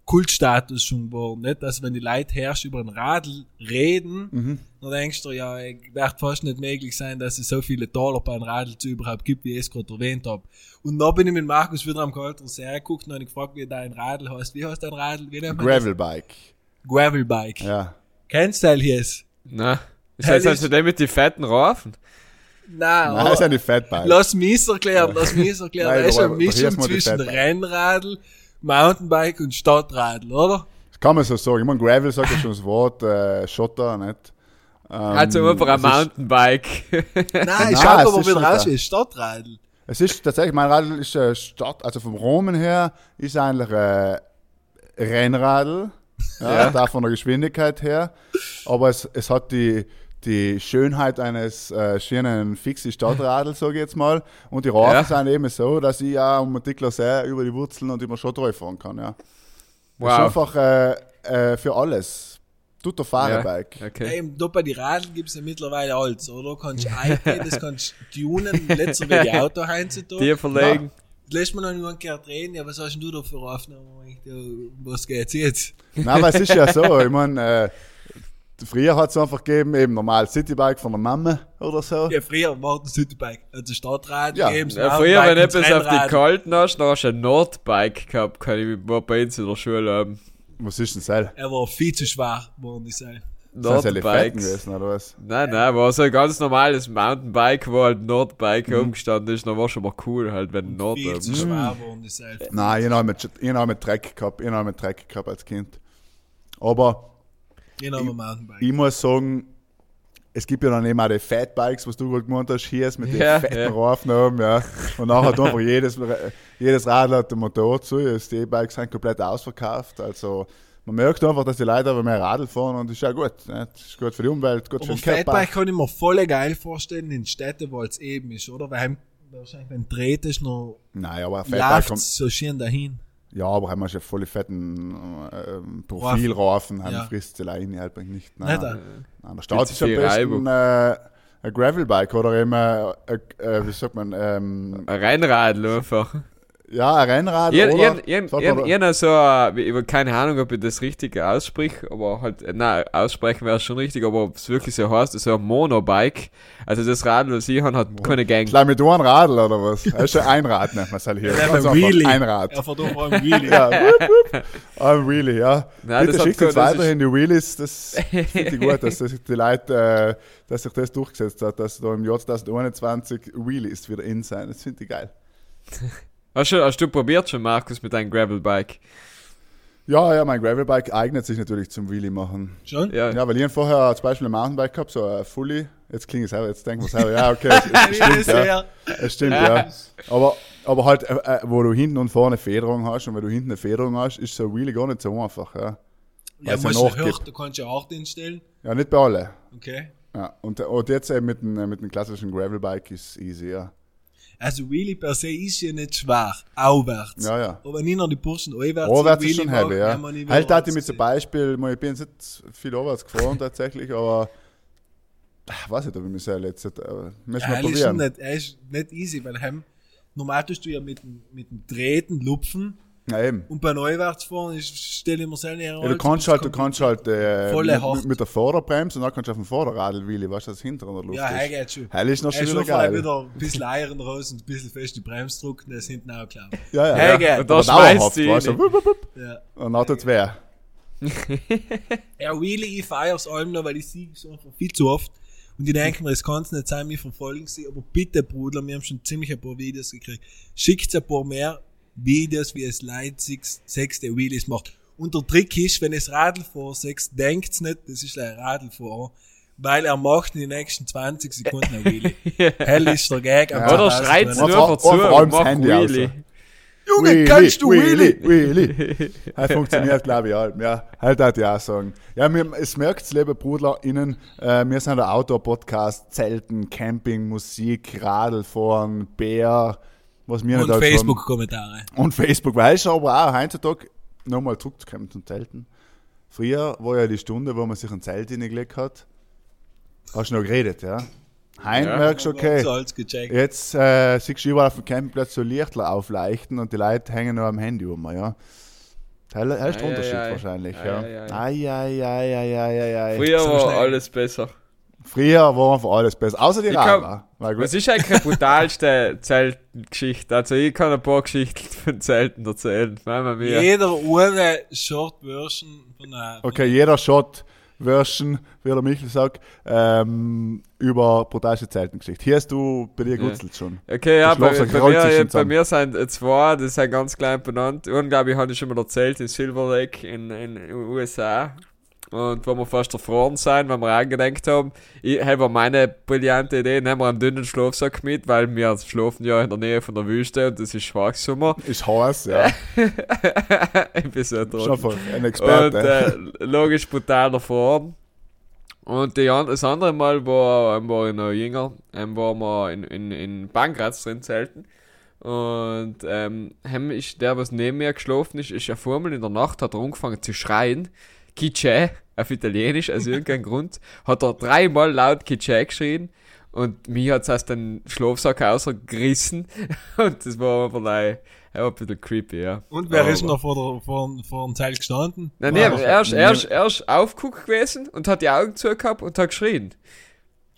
Kultstatus schon geworden, nicht? Also wenn die Leute herrsch über ein Radl reden, dann denkst du, ja, es wird fast nicht möglich sein, dass es so viele Dollar bei einem Radl zu überhaupt gibt, wie ich es gerade erwähnt habe. Und dann bin ich mit Markus wieder am Kalter sehr geguckt und habe gefragt, wie dein Radl heißt. Wie heißt dein Radl? Wie? Gravelbike. Gravelbike. Ja. Kennst du das? Na, ist das also ist- der mit den fetten Raufen? Nein, Nein, das ist eine Fatbike. Lass mich erklären, lass mich erklären. Nein, Das ist eine Mischung zwischen. Rennradl, Mountainbike und Stadtradl, oder? Das kann man so sagen. Ich meine, Gravel sagt ja schon das Wort äh, Schotter, nicht? Ähm, Also einfach ein Mountainbike. Nein, ich Nein, schau es aber wieder schon raus, da. wie Stadtradl. Es ist tatsächlich, mein Radl ist äh, Stadt, also vom Rahmen her ist eigentlich äh, Rennradl, ja, da von der Geschwindigkeit her, aber es, es hat die, die Schönheit eines äh, schönen fixen Stadtradls, sage ich jetzt mal, und die Reifen Ja. sind eben so, dass ich ja um Artikler sehr über die Wurzeln und über Schottreu fahren kann, ja. Das ist Wow. einfach äh, äh, für alles. Tut der Fahrerbike. Okay. Eben, da bei die Radl gibt's ja mittlerweile alles, oder? Kannst du eingehen, das kannst du tunen, letzter wie die Auto heimzutragen. Dir verlegen. Lässt man noch nur ein Kerl drehen, ja, was hast denn du da für Aufnahmen? Ich, ja, Was geht's jetzt? Nein, aber es ist ja so, ich meine, äh, früher hat es einfach gegeben, eben normal Citybike von der Mama oder so. Ja, früher war das Citybike, also Stadtradl, Ja. gegeben, Ja, früher, wenn und etwas auf die. Kalten hast, dann hast du ein Nordbike gehabt, kann ich bei uns in der Schule haben. Was ist denn das? Er war viel zu schwer, worden ich sagen. Sind das Elefanten Nordbikes. gewesen, oder was? Nein, nein, war so ein ganz normales Mountainbike, wo halt Nordbike Mhm. umgestanden ist, dann war schon mal cool halt, wenn Nord Viel zu oben- schwer worden ich sagen. Nein, ich habe mit, ich hab mit Dreck gehabt, ich hab mit Dreck gehabt als Kind. Aber Ich nehme Mountainbike. ich muss sagen, es gibt ja dann eben auch die Fatbikes, was du gerade gemeint hast, hier ist mit den Ja, fetten ja. Reifen oben, ja. Und nachher hat einfach jedes, jedes Radl hat den Motor zu, ist die E-Bikes sind komplett ausverkauft, also man merkt einfach, dass die Leute aber mehr Radl fahren und das ist ja gut. Ne? Das ist gut für die Umwelt, gut für Aber den Körper. Fatbike kann ich mir voll geil vorstellen in Städten, wo es eben ist, oder? Weil wahrscheinlich, wenn dreht ist, noch Nein, aber ein Fatbike kommt, so schön dahin. Ja, aber haben wir schon voll fetten ähm, Profilreifen, haben Ja. frisst die rein halt nicht. Nicht, Nein, äh? nein, der Start zu ist am besten äh, ein Gravelbike oder eben, äh, äh, wie sagt man, ähm, Ein Rennradl einfach. Ja, ein Rennrad Ich, oder... man- ich, ich so, ich habe keine Ahnung, ob ich das richtig ausspreche, aber halt, nein, aussprechen wäre schon richtig, aber ob es wirklich so heißt, ist so ein Monobike. Also das Radl, was ich habe, hat keine Gang. Gleich mit einem Radl oder was? Das ist ja ein Rad, nennt man es halt hier. Ja, ein. Ein Rad. Fährt auch einen Wheelie. *laughs* Ja, wupp. Ein Wheelie, ja. Nein, Bitte schickt uns so- das ist- weiterhin die Wheelies, das finde ich gut, dass *laughs* das die Leute, äh, dass sich das durchgesetzt hat, dass da im Jahr 2021 Wheelies wieder in sein. Das finde ich geil. Hast du, hast du probiert schon, Markus, mit deinem Gravelbike? Ja, ja, mein Gravelbike eignet sich natürlich zum Wheelie machen. Schon? Ja. Ja, weil ich vorher zum Beispiel ein Mountainbike gehabt, so ein Fully. Jetzt klingt es selber, jetzt denken wir selber, ja, okay, es, es *laughs* stimmt, ja. Es stimmt, ja. Aber, aber halt, äh, äh, wo du hinten und vorne Federung hast und wenn du hinten eine Federung hast, ist so ein Wheelie gar nicht so einfach, ja. Ja, Weil's ja musst du nachgibt. hart, du kannst ja hart einstellen. Ja, nicht bei alle. Okay. Ja, und, und jetzt eben mit dem, mit dem klassischen Gravelbike ist easy, ja. Also Wheelie per se ist ja nicht schwer. Aufwärts. Ja, ja. Aber ich noch die Burschen aufwärts Vorwärts im ist schon heavy, ja. nicht Halt hatte ich mit zum. Beispiel, ich bin jetzt nicht viel vorwärts gefahren tatsächlich, aber ich weiß nicht, ob ich mich sehr letztes, aber müssen Ja, wir er ist probieren. nicht, er ist nicht easy, weil heim, normal tust du ja mit, dem- mit dem Treten, Lupfen Ja, eben. und bei Neuwärtsfahren ist, stelle ich mir selber her. Ja, du kannst halt, du kannst halt äh, Volle mit, mit der Vorderbremse und dann kannst du auf dem Vorderradl wheelie, weißt du, das hinter in der Luft Ja, ist. hey, geht schon. Heil ist noch Er schon ist wieder geil. wieder ein bisschen Eiern raus und ein bisschen fest die Bremse drücken, das hinten auch klar. Ja, ja. Hey, ja. Und da schmeißt dauerhaft, sie weißt du. Ja. Und dann tut's weh. *laughs* Ja, Wheelie, ich feier's allem noch, weil ich sehe so einfach viel zu oft. Und ich denke mir, es kann nicht sein, wir verfolgen sie, aber bitte, Bruder, wir haben schon ziemlich ein paar Videos gekriegt. Schickt ein paar mehr Videos, wie es Leute sechs- sechste Wheelies macht. Und der Trick ist, wenn es Radl vorsechs, denkt's nicht, das ist ein Radl vor, weil er macht in den nächsten 20 Sekunden ein Wheelie. *laughs* Hell ist der Gag. am Oder 2000 schreit's nur dazu und mach Handy aus. Wheelie. Junge, kannst du Wheelie? Wheelie. Das *laughs* funktioniert, glaube ich, halt. Ja, halt hat ich auch sagen. Ja, mir, es merkt's, liebe BrudlerInnen, äh, wir sind der Outdoor-Podcast, Zelten, Camping, Musik, Radlfahren, Bär, was wir Und. Facebook-Kommentare. Und Facebook, weißt du, aber auch heutzutage, nochmal zurückzukommen zum Zelten. Früher war ja die Stunde, wo man sich ein Zelt hingelegt hat. Hast du noch geredet, ja? Heim Ja. merkst du, okay. Jetzt äh, siehst du überall auf dem Campingplatz so Lichtler aufleuchten und die Leute hängen nur am Handy um, ja. Das ist der Unterschied ei, ei. wahrscheinlich, Ei, ja. ei, ei. Ei, ei, ei, ei, ei, ei, ei. Früher war alles besser. Früher war einfach alles besser, außer die gut. Was ist eigentlich die brutalste *laughs* Zeltgeschichte? Also ich kann ein paar Geschichten von Zelten erzählen. Mama mia. Jeder ohne Short-Version von einer... Okay, jeder Shot Version, wie der Michel sagt, ähm, über brutalste Zeltengeschichte. Hier hast du bei dir gutzelt schon. Okay, ja, bei, bei, mir, bei mir sind äh, zwei, die sind ganz klein benannt. Und glaube ich, habe ich schon mal erzählt, in Silver Lake in in USA. Und wo wir fast erfroren sind, wenn wir angedenkt haben, ich habe meine brillante Idee, nehmen wir einen dünnen Schlafsack mit, weil wir schlafen ja in der Nähe von der Wüste und das ist Schwachsommer. Ist heiß, ja. *laughs* ich bin so ein Und Experte. äh, logisch brutal davor. Und die, das andere Mal war, ähm, war ich noch jünger, ähm, waren wir in, in, in Pankratz drin zelten. Und ähm, ist der, was neben mir geschlafen ist, ist ja vor mir in der Nacht, hat er angefangen zu schreien. Kiche, auf Italienisch, aus irgendeinem *laughs* Grund, hat er dreimal laut Kiche geschrien. Und mir hat es aus den Schlafsack rausgerissen. *laughs* Und das war einfach like, er war ein bisschen creepy, ja. Und wer Aber- ist noch vor, der, vor, vor dem Zelt gestanden? Nein, nee, er ist, er, ist, er ist aufgeguckt gewesen und hat die Augen zugehabt und hat geschrien.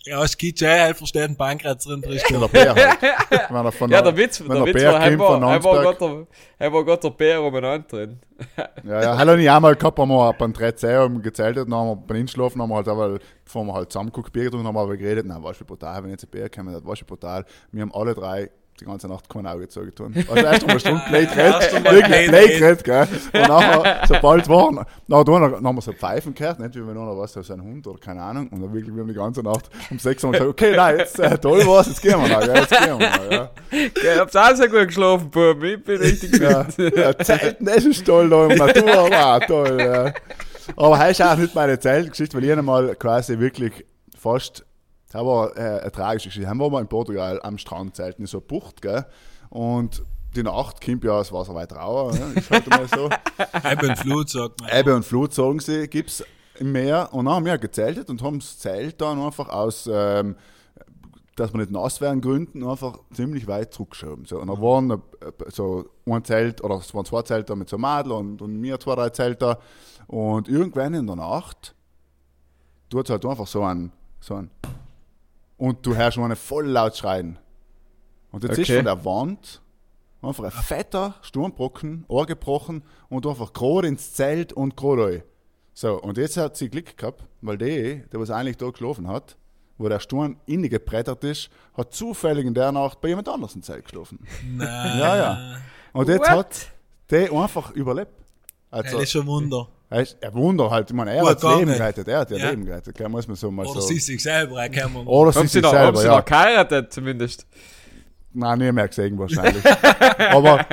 Ja, es gibt ja, er versteht den Pankratz drin, frisch Der Bär halt. *laughs* Wenn er von Ja, der- Witz, wenn der der Witz Bär war, er kommt war, von er der, er war gerade der Bär umeinander drin. *laughs* Ja, ja, hallo, ich einmal gehabt, haben wir beim 13 haben gezeltet, dann haben wir beim Einschlafen, haben wir halt aber, bevor wir halt zusammengeguckt, Bier getrunken, haben wir aber geredet, nein, war schon brutal, wenn jetzt ein Bier kommen, das war schon brutal. Wir haben alle drei die ganze Nacht kein Auge zugetan. Also erst einmal eine Stunde *laughs* Play geredet, wirklich Play geredet, gell. Und nachher, sobald waren, nachher dann, dann haben wir so Pfeifen gehört, nicht wie wenn einer was, so ein Hund oder keine Ahnung, und dann wirklich, wir haben die ganze Nacht um sechs Uhr gesagt, okay, nein, jetzt, äh, toll war's, jetzt gehen wir noch, gell, jetzt gehen wir noch, ja. Ich hab's auch sehr gut geschlafen, Bub. Ich bin richtig Ja, ja, Zelten, das ist toll da im Natur, aber toll. Ja. Aber ist auch nicht meine Zeltgeschichte, weil ich einmal quasi wirklich fast, das war äh, eine tragische Geschichte. Haben wir mal in Portugal am Strand zelten, in so eine Bucht, gell? Und die Nacht kommt ja das Wasser weiter rauer, ne? ist halt mal so. *laughs* Eben Flut, sagt man. Ebbe und Flut, sagen sie, gibt's im Meer. Und dann haben wir gezeltet und haben das Zelt dann einfach aus, ähm, dass wir nicht nass werden, Gründen einfach ziemlich weit zurückgeschoben. So, und da waren äh, so ein Zelt, oder es waren zwei Zelte mit so Madel und, und mir zwei, drei Zelte. Und irgendwann in der Nacht tut es halt einfach so ein, so ein, und du hörst schon eine voll laut schreien. Und jetzt ist Okay. von der Wand einfach ein fetter Sturmbrocken, angebrochen und einfach gerade ins Zelt und gerade. So, und jetzt hat sie Glück gehabt, weil der, der was eigentlich da geschlafen hat, wo der Sturm innen gebrettert ist, hat zufällig in der Nacht bei jemand anders im Zelt geschlafen. Nein. Ja, ja. Und jetzt What? hat der einfach überlebt. Das Also, ist schon ein Wunder. er ist ein Wunder halt, ich meine, er hat das Leben gerettet, er hat ja, Ja. Leben gerettet, gell, muss man so mal Oder so. sie sich selber erkennen. Oder sie Haben sie sich noch, haben selber, sie ja. noch geheiratet, zumindest? Nein, nie mehr gesehen wahrscheinlich. *laughs* Aber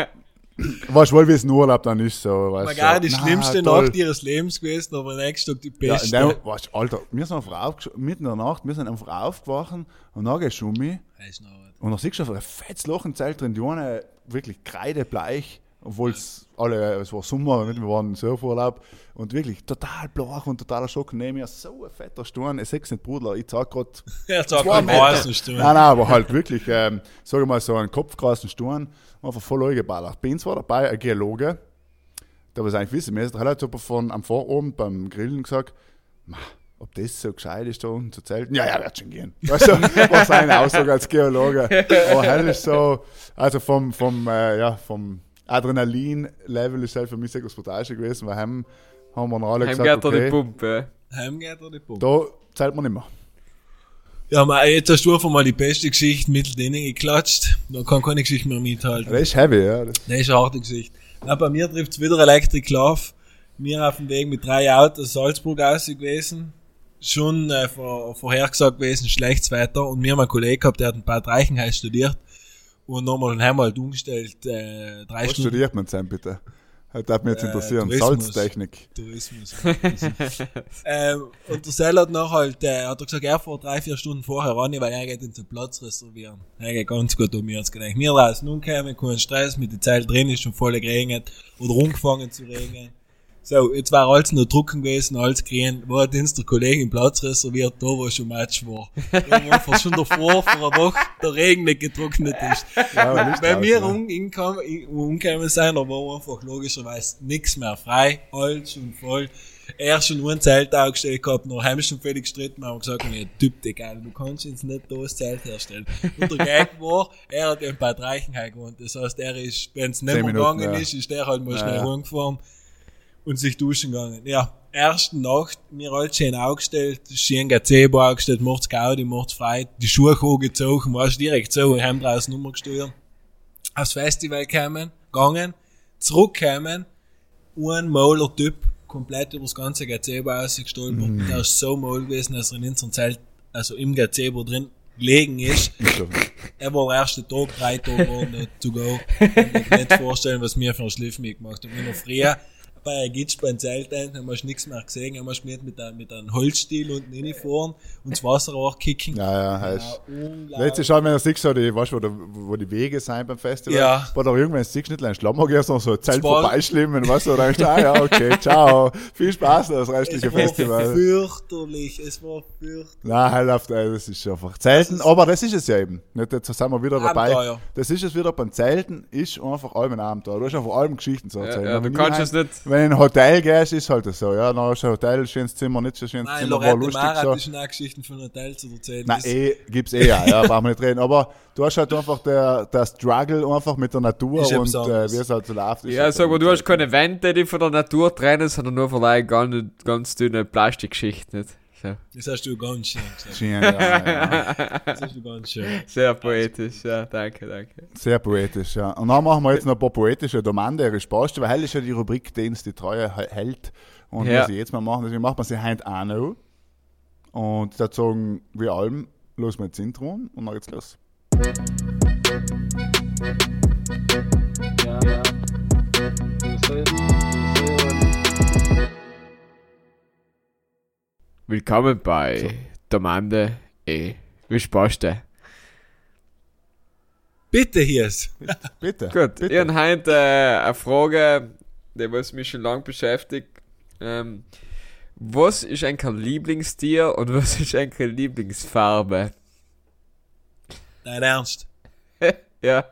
weißt du wohl, wie es in Urlaub dann ist, so. Weißt War du, gar so, die na, schlimmste toll. Nacht ihres Lebens gewesen, aber nächsten Tag die Ja, beste. nein, weißt, du, Alter, wir sind einfach mitten in der Nacht, wir sind einfach aufgewacht und dann gehst du um mich und dann siehst du einfach ein fettes Loch im Zelt drin, die eine wirklich kreidebleich, obwohl es alle, es war Sommer, nicht? wir waren im Surfurlaub und wirklich total blach und totaler Schock neben mir, so ein fetter Sturm, ich sechs nicht Brudler, ich sag grad *laughs* Er sagt Zwei kein Meter. Weißen Sturm. Nein, nein, aber halt wirklich, ähm, sag ich mal, so einen kopfkrassen Sturm, einfach voll eingeballert. Bin zwar dabei, ein Geologe, der was eigentlich wissen müsste, der hat halt von am Vorabend beim Grillen gesagt, "Ma, ob das so gescheit ist da unten zu zelten? Ja, ja, wird schon gehen. *laughs* Du, war seine Aussage als Geologe. *laughs* Aber halt ist so, also vom, vom, äh, ja, vom Adrenalin-Level ist halt für mich sehr groß Brutalste gewesen, weil haben, haben wir noch alle Heim gesagt, geht er die okay, Pumpe. Heimgeht oder die Pumpe? da zählt man nicht mehr. Ja, aber jetzt hast du einfach mal die beste Geschichte mit denen geklatscht. Da kann keine Geschichte mehr mithalten. Das ist heavy, ja. Das, Das ist eine harte Geschichte. Na, bei mir trifft es wieder Electric Love. Wir auf dem Weg mit drei Autos Salzburg aus gewesen. Schon äh, vor, vorhergesagt gewesen, schlechtes Wetter. Und wir haben einen Kollegen gehabt, der hat ein paar Reichenheim studiert. Und nochmal wir halt umgestellt, äh, drei Was Stunden studiert man denn bitte? Das würde mich jetzt Äh, interessieren. Tourismus. Salztechnik. Tourismus. *laughs* ähm, und der Sell hat noch halt, äh, hat er gesagt, er vor drei, vier Stunden vorher ran, weil er geht in den Platz reservieren. Er geht ganz gut um mir jetzt gedacht. Wir draußen umgekommen, keinen Stress, mit der Zeit drin ist schon voll geregnet oder angefangen zu regnen. So, jetzt war alles nur trocken gewesen, alles grün, war hat uns der Kollege im Platz reserviert, da wo schon Match war. Einfach schon davor, vor einer Woche, der Regen nicht getrocknet ist. Ja, um, inkommen, in- umgekommen sind, da war einfach logischerweise nichts mehr frei, alles schon voll. Er schon nur ein Zelt aufgestellt gehabt, noch haben schon völlig gestritten, haben gesagt, nee, Typ, egal, du kannst jetzt nicht da das Zelt herstellen. Und der Gag war, er hat in Bad Reichenhall gewohnt, das heißt, er ist, wenn es nicht mehr gegangen ja. ist, ist der halt mal Ja, schnell ja. rumgefahren und sich duschen gegangen. Ja, erste Nacht, mir alles schön aufgestellt, schön Gazebo aufgestellt, macht's Gaudi, macht's frei, die Schuhe hochgezogen, warst direkt so, wir haben draußen Nummer gesteuert, aufs Festival gekommen, gegangen, zurückgekommen, ein mauler Typ, komplett übers ganze Gazebo ausgestolpert, Mhm. der ist so maul gewesen, dass er in unserem Zelt, also im Gazebo drin, gelegen ist. *laughs* Er war der erste Tag, drei Tage waren da to go. Ich kann mir nicht vorstellen, was wir für einen Schliff mitgemacht haben. Wir noch früher bei einem Gitsch beim Zelt ein, haben wir nichts mehr gesehen, haben wir mit, mit, einem- mit einem Holzstiel unten reinfahren und das Wasser auch kicken. Ja, ja, heißt. unglaublich. Letztes Mal, wenn du siehst, so die, weißt du, wo, der- wo die Wege sind beim Festival, Ja. wo da irgendwann siehst, nicht ein Schlammer gehst, sondern so ein Zelt war- vorbeischlimmen, weißt du, da denkst du, ah ja, okay, *laughs* ciao, viel Spaß noch, das restliche es war Festival. fürchterlich, es war fürchterlich. Nein, halt auf, äh, das ist einfach Zelten, aber das ist es ja eben. Nicht, jetzt sind wir wieder dabei. Abenteuer. Das ist es wieder beim Zelten, ist einfach allem ein Abenteuer. Du hast einfach allem Geschichten zu Ja, erzählen. ja, du Wenn kannst es nicht. Wenn du in ein Hotel gehst, ist halt so, ja, dann hast du ein Hotel, schönes Zimmer, nicht so schönes Nein, Zimmer, war Lorette lustig Mara so. hat schon auch Geschichten von Hotel zu erzählen. Nein, Das- eh, gibt's eh ja, ja, brauchen wir nicht reden. Aber du hast halt einfach der, der Struggle einfach mit der Natur Ist und äh, wie es halt so läuft. ist Ja, halt sag mal, du hast keine Wände, die von der Natur trennen, sondern nur vielleicht ganz, ganz dünne Plastikgeschichten, nicht? So. Das hast du ganz schön gesagt. Schön, ja, ja. Das hast du ganz schön. Sehr poetisch, ja, danke, danke. Sehr poetisch, ja. Und dann machen wir jetzt noch ein paar poetische Domande, ihre Spaß, weil heute ist ja die Rubrik Dienst, die Treue hält. Und Ja. was ich jetzt mal machen, deswegen macht man sie heute auch noch. Und da sagen wir allem, los wir jetzt Intro und dann geht's los. Ja, ja. Willkommen bei Domande E. Wie spaßt du? Bitte hier ist. Bitte. Gut, bitte. ich habe heute äh, eine Frage, die was mich schon lange beschäftigt. Ähm, was ist ein Lieblingstier und was ist ein Lieblingsfarbe? Dein Ernst. *laughs* Ja,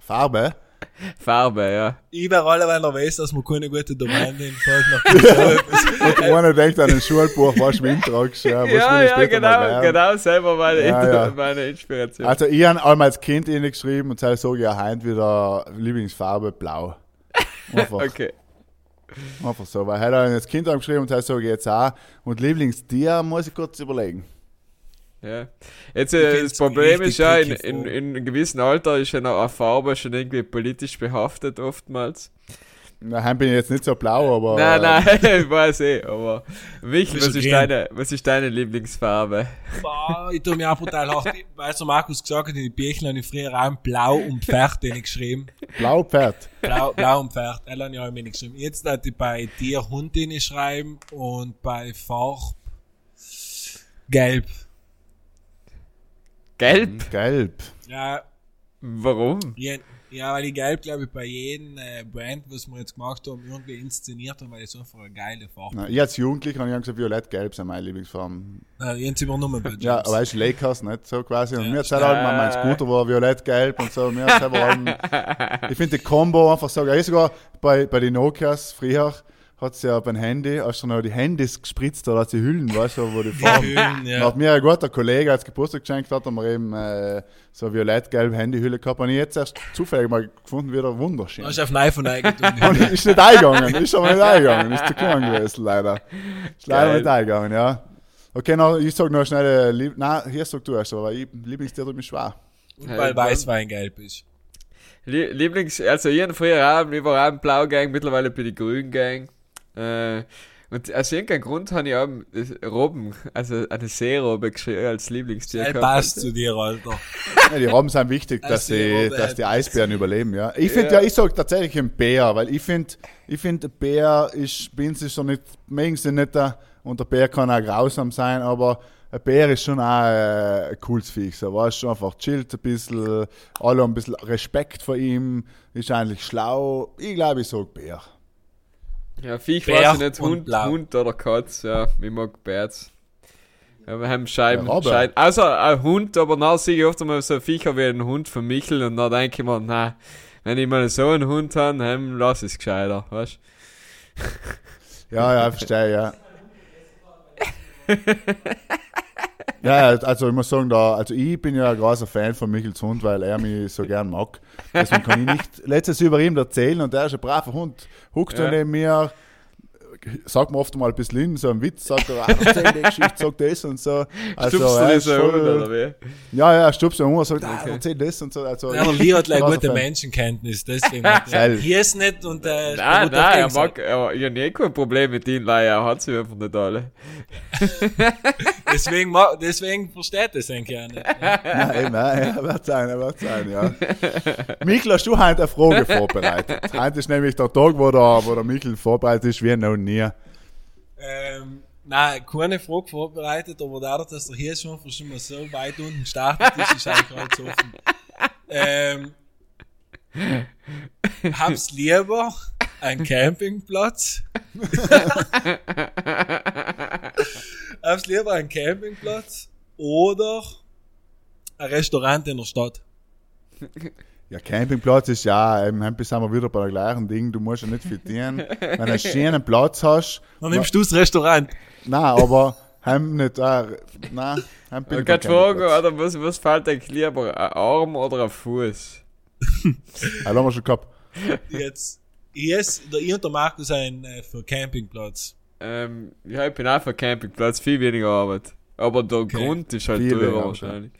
Farbe. Farbe, ja. Überall, weil er weiß, dass man keine gute Domain in Fall nach so. Und einer denkt an ein Schulbuch, was du tragst. Ja, Ja, ja, genau, genau, selber meine, Ja, ja. meine Inspiration. Also ich habe einmal als Kind ihnen geschrieben und sage ja heute wieder Lieblingsfarbe blau. Einfach, *laughs* okay. einfach so. Weil heute habe ich als Kind geschrieben und sage ich jetzt auch. Und Lieblingstier muss ich kurz überlegen. Ja. Jetzt Ich äh, das Problem ist ja, in, in, in einem gewissen Alter ist ja noch eine Farbe schon irgendwie politisch behaftet oftmals. Na, heute bin ich jetzt nicht so blau, aber. nein, nein, *laughs* ich weiß eh, aber Michael, Bist was ist, deine, was ist deine Lieblingsfarbe? Boah, ich tu mir auch brutal hart. Weil so Markus gesagt hat, in die Bücher habe ich früher auch blau und Pferd den ich geschrieben. Blau Pferd. Blau, blau und Pferd. Er hat ja auch mir geschrieben. Jetzt hat ich bei dir Hund den schreiben und bei Farb gelb. Gelb? Gelb. Ja, Warum? Ja, ja, weil ich gelb, glaube ich, bei jedem äh, Brand, was wir jetzt gemacht haben, irgendwie inszeniert haben, weil es einfach eine geile Farbe Na, ich als Jugendlicher habe ich gesagt, Violett-Gelb sind meine Lieblingsfarben. ist. Äh, jetzt übernommen bei Ja, James. aber weißt du, Lakers nicht so quasi. Und Ja, mir hat halt auch mein Scooter war violett-gelb und so. Mir allem- *laughs* ich finde die Combo einfach so geil. Sogar bei, bei den Nokias früher hat es ja beim Handy, hast du noch die Handys gespritzt, da hat sie Hüllen, weißt du, wo die Farben. Hüllen, Ja. Hat mir ein guter Kollege als Geburtstag geschenkt hat, haben wir eben äh, so eine violett-gelbe Handyhülle gehabt. Und ich jetzt erst zufällig mal gefunden, wieder wunderschön. Hast du auf ein iPhone eingetan? *laughs* Und ist nicht eingegangen, ist aber nicht eingegangen, ist zu klein gewesen, leider. Ist leider Geil. nicht eingegangen, ja. Okay, noch, ich sag noch schnell, äh, Lieb Nein, hier sag du erst, aber ich, Lieblingstier tut mich schwer. Und weil Weißwein gelb ist. Lie Lieblings, also ich früher auch, ich war auch im Blau-Gang, mittlerweile bin ich Grün-Gang. Äh, und aus irgendeinem Grund habe ich auch Robben, also eine Seerobbe geschrieben als Lieblingstier Er gehabt. passt zu dir, Alter. Ja, die Robben sind wichtig, dass, Also, die, dass die äh, Eisbären überleben, ja. Ich finde Ja. ja, ich sag tatsächlich ein Bär, weil ich finde, ich finde, ein Bär ist, bei uns ist so nicht, mögen sie nicht, äh, und der Bär kann auch grausam sein, aber ein Bär ist schon auch äh, ein cooles Viech, so, weißt du, einfach chillt ein bisschen, alle haben ein bisschen Respekt vor ihm, ist eigentlich schlau. Ich glaube, ich sag Bär. Ja, Viech Bär weiß ich nicht, und Hund, Blau. Hund oder Katz, ja, ich mag Bärts. Ja, wir haben Scheiben, Ja. Scheiben. Also ein Hund, aber dann sehe ich oft einmal so Viecher wie ein Hund von Michel und dann denke ich mir, na, wenn ich mal so einen Hund habe, dann lass es gescheiter, weißt Ja, ja, verstehe, ja. *laughs* Ja, also ich muss sagen, da, also ich bin ja ein großer Fan von Michels Hund, weil er mich so gern mag. Deswegen kann ich nicht letztes über ihm erzählen und er ist ein braver Hund. Huckt Ja. er neben mir, sagt mir oft mal ein bisschen so einen Witz, sagt er, *laughs* ah, erzähl die Geschichte, sag das und so. Also, Stupst du er das Hund, oder voll, wie? ja, ja, stupst um und sagt, ah, Okay. erzähl das und so. Also, Ja, der Lee hat gleich gute. Menschenkenntnis, deswegen. er-. Hier ist nicht und äh, Nein, nein, er mag, er, ich habe nie kein Problem mit ihm, weil er hat sie einfach nicht alle. *laughs* Deswegen, deswegen versteht es eigentlich auch nicht. Ja. *laughs* Eben, ja, ja, wird sein, ja, wird sein, ja. Michel, hast du heute eine Frage vorbereitet? Heute ist nämlich der Tag, wo der, wo der Michel vorbereitet ist, wie noch nie. Ähm, nein, keine Frage vorbereitet, aber dadurch, dass der hier schon schon mal so weit unten startet, ist es eigentlich alles offen. Ähm, hab's lieber ein Campingplatz. *laughs* hab's lieber ein Campingplatz oder ein Restaurant in der Stadt. *laughs* Ja, Campingplatz ist ja, eben, heute sind wir wieder bei der gleichen Ding, du musst ja nicht tun. Wenn du einen schönen Platz hast, Dann nimmst du das Restaurant. nein, aber heim nicht, äh, nein, heim bin Ich fragen, Campingplatz. oder was, was fällt euch lieber, ein Arm oder ein Fuß? *laughs* Ja, haben wir schon gehabt. Jetzt, hier ist der ich und der Markus ein äh, für Campingplatz. Ähm, ja, ich bin auch für Campingplatz, viel weniger Arbeit. Aber der Grund ist halt Viel teurer wahrscheinlich.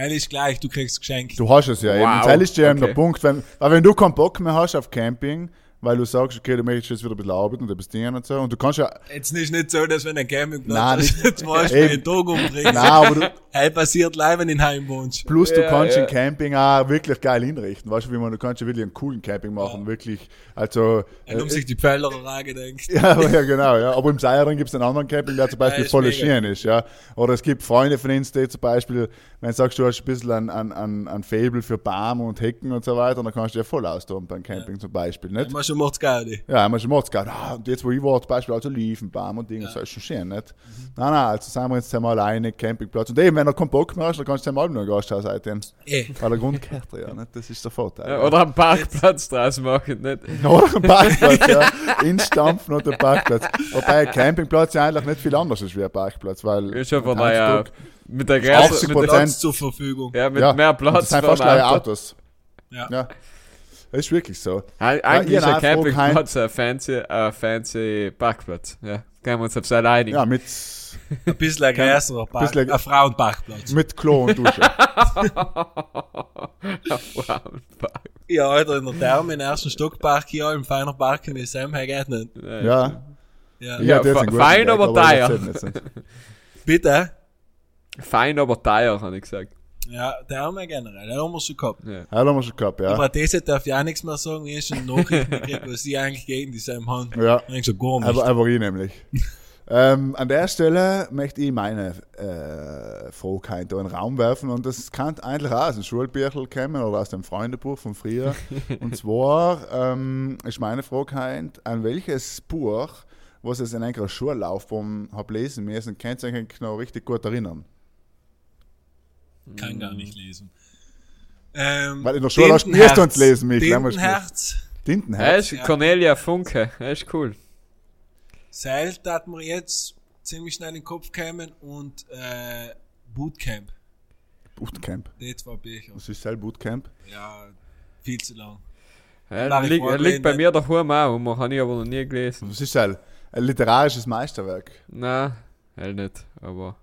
Heil ist gleich, du kriegst Geschenk. Du hast es ja eben. Wow, Und das ist ja eben der okay. Punkt, wenn, weil wenn du keinen Bock mehr hast auf Camping, weil du sagst, okay, du möchtest jetzt wieder ein bisschen arbeiten und etwas dienen und so, und du kannst ja, Jetzt ist nicht so, dass wenn ein Campingplatz ist, nicht- zum Beispiel einen Tag umbringst. nein, aber du, Hey, passiert live, wenn du in Heim wohnst. Plus du Ja, kannst ja. im Camping auch wirklich geil hinrichten. Weißt du, wie man, du kannst ja wirklich einen coolen Camping machen, wirklich. Also, Wenn um äh, sich die Pfällererei gedenkt. ja, aber ja, genau, ja. Aber im Seierdring gibt es einen anderen Camping, der zum Beispiel Ja, ist voll mega. schön ist, ja. Oder es gibt Freunde von uns, die zum Beispiel, wenn du sagst, du hast ein bisschen ein, ein, ein, ein Faible für Baum und Hecken und so weiter, dann kannst du ja voll austoben beim Camping zum Beispiel, nicht? Schon macht's Gaudi. Ja, man schon gehabt. Ah, und jetzt, wo ich war, zum Beispiel, also Liefenbaum und Dinge, so ist schon schön, nicht? Mhm. Nein, nein, also sind wir jetzt einmal alleine, Campingplatz. Und eben, wenn du keinen Bock mehr hast, dann kannst du einmal noch ein Gasthaus seitdem. Eh. Weil der Grund gehört ja, nicht? Das ist der Vorteil. Ja, oder einen Parkplatz draus machen, nicht? *laughs* Oder ein Parkplatz, ja. Instampfen und ein Parkplatz. Wobei ein Campingplatz ja eigentlich nicht viel anders ist wie ein Parkplatz, weil. Ist ja Heutzutage- mit der 80 Grenze, mit. Platz zur Verfügung. ja, mit ja, mehr Platz Das sind für fast Auto. Autos. Ja. Ja. Das ist wirklich so. Eig- Eigentlich Ja, ist ein Campingplatz ein fancy, ein fancy Parkplatz. Ja, können wir uns auf sein einigen. Ja, mit, Ein bisschen ein größerer Park, bisschen- ein Frauenparkplatz. mit Klo und Dusche. *laughs* Frauenpark. Ja, Alter, in der Therme, im ersten Stockpark hier, im feiner Parken mit Sam, hey, geht nicht. Ja. Ja. Ja, Ja, ein guter fein, aber teuer. *laughs* *laughs* Bitte? Fein, aber teuer, habe ich gesagt. Ja, Therme generell, den haben wir schon gehabt. Ja. Ja, das haben wir schon gehabt, ja. Über diese darf ich auch nichts mehr sagen, ich habe schon Nachrichten gekriegt, was sie eigentlich gegen die Sam haben. Ja. Ich so gar nicht. Aber, aber ich nämlich. *laughs* ähm, an der Stelle möchte ich meine äh, Frage in den Raum werfen und das kann eigentlich auch aus dem Schulbüchel kommen oder aus dem Freundebuch von früher. *laughs* und zwar ähm, ist meine Frage heint, an welches Buch, was ich in einer Schullaufbahn habe lesen müssen, könnt ihr euch eigentlich noch richtig gut erinnern? Kann gar nicht lesen. Ähm, Weil in der Schule hast du erst uns lesen, mich. Tintenherz. Er Tintenherz. ist Cornelia Funke, er ist cool. Seil hat mir jetzt ziemlich schnell in den Kopf kommen und äh, Bootcamp. Bootcamp. Die zwei Bücher. Das ist selber Bootcamp. Ja, viel zu lang. Er, liegt, er liegt bei mir daheim auch, und habe ich aber noch nie gelesen. Das ist halt ein literarisches Meisterwerk. Nein, halt nicht, aber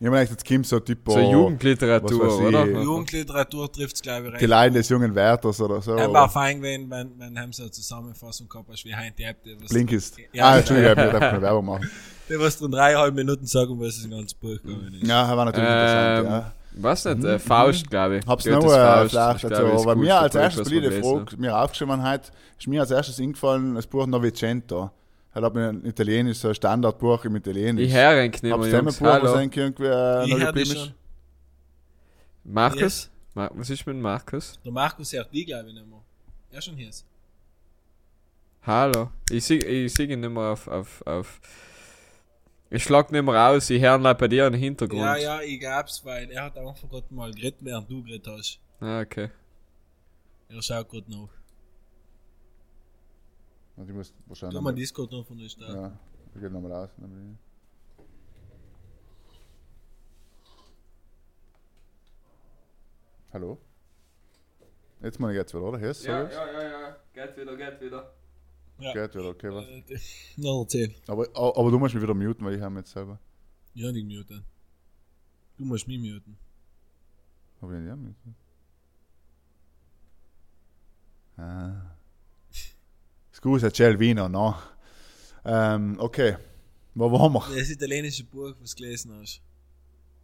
Ich meine, jetzt kommt so Typ, So Jugendliteratur, oder? Jugendliteratur trifft's, glaube ich, recht. die Leiden des jungen Wärters oder so. Er war fein gewesen, wenn, wenn haben so eine Zusammenfassung gehabt hast, wie Heint Depp, der was, Blinkist. Ja, ah. Entschuldigung, ich hab keine Werbung machen. *laughs* der was dann dreieinhalb Minuten sagen, was das ganze Buch gegangen ist. Ja, war natürlich Ähm, interessant, ja. Was nicht? Äh, Faust, glaube ich. Hab's Goethes noch äh, vielleicht, also, ist das mir als erstes gelesen Frage, mir aufgeschrieben hat, ist mir als erstes eingefallen, das Buch Novecento. Er hat mir ein Italienisch, so ein Standardbuch im Italienisch. Ich höre nicht mehr, Hab's dem ein Jungs. Buch, was Hallo. eigentlich irgendwie äh, Ich noch geblieben ist? Markus? Ma was ist mit Markus? Der Markus hört die, glaube ich, nicht mehr. Er schon hier ist. Hallo. Ich sehe ich seh ihn nicht mehr auf, auf, auf. Ich schlag nicht mehr aus, ich höre ihn bei dir im Hintergrund. Ja, ja, ich gab's, weil er hat einfach gerade mal geredet, während du geredet hast. Ah, okay. Er schaut gerade nach. Und ich muss wahrscheinlich. Tu mal Discord noch von der Stadt. Ja, ich geh nochmal aus. ich- Hallo? Jetzt mal jetzt wieder, oder? Hier ist so jetzt? ja, ja. Geht wieder, geht wieder. Ja. Geht wieder, okay, was? Äh, Na, erzähl. Aber, aber du musst mich wieder muten, weil ich habe jetzt selber. Ja, nicht muten. Du musst mich muten. Hab ich nicht muten? Ah. Scusa, c'è il vino, no? Ähm, okay. Wo waren wir? Das italienische Buch, was du gelesen hast.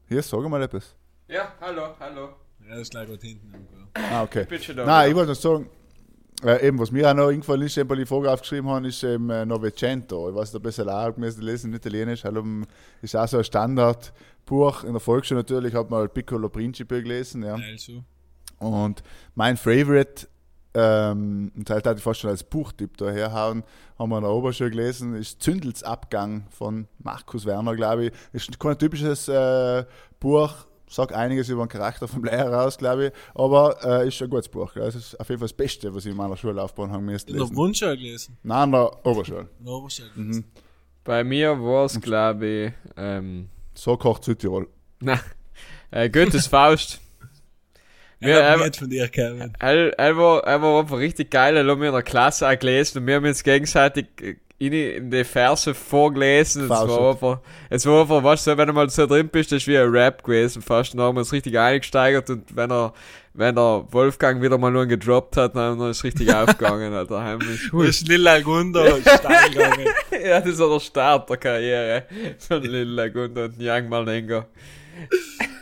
Hier, sag mal etwas. Ja, hallo, hallo. Ja, das ist gleich gerade hinten. Ah, okay. Schon da. Nein, ich wollte noch sagen, äh, eben, was mir auch noch eingefallen ist, eben, weil ich die Frage aufgeschrieben habe, ist eben äh, Novecento. Ich weiß nicht, ob ich es auch müssen lesen in Italienisch. Halt, um, ist auch so ein Standardbuch. In der Volksschule natürlich hat man halt Piccolo Principe gelesen. Ja. Teil so. Und mein Favorite, ähm, und halt hatte ich fast schon als Buchtipp da herhauen, haben wir in der Oberschule gelesen, ist Zündels Abgang von Markus Werner, glaube ich. Ist kein typisches äh, Buch, sagt einiges über den Charakter vom Lehrer aus, glaube ich, aber äh, ist ein gutes Buch. Gell? Es ist auf jeden Fall das Beste, was ich in meiner Schullaufbahn haben müssen In der. Grundschule gelesen. Nein, in der Oberschule. In der Oberschule Mhm. gelesen. Bei mir war es, glaube ich, ähm, So kocht Südtirol. *laughs* na, äh, Goethes Faust. Wir, Er hat er, nicht von dir er war einfach richtig geil, er hat mir in der Klasse auch gelesen und wir haben uns gegenseitig äh, in, in die Verse vorgelesen. Es war einfach, es war einfach, weißt du, wenn du mal so drin bist, das ist wie ein Rap gewesen fast. Dann haben wir uns richtig eingesteigert und wenn er, wenn der Wolfgang wieder mal nur gedroppt hat, dann ist es richtig *laughs* aufgegangen, Alter. Heimlich. Lilla Gunder steil gegangen. *laughs* Ja, das ist der Start der Karriere von Lil Lagunda und Young Malengo.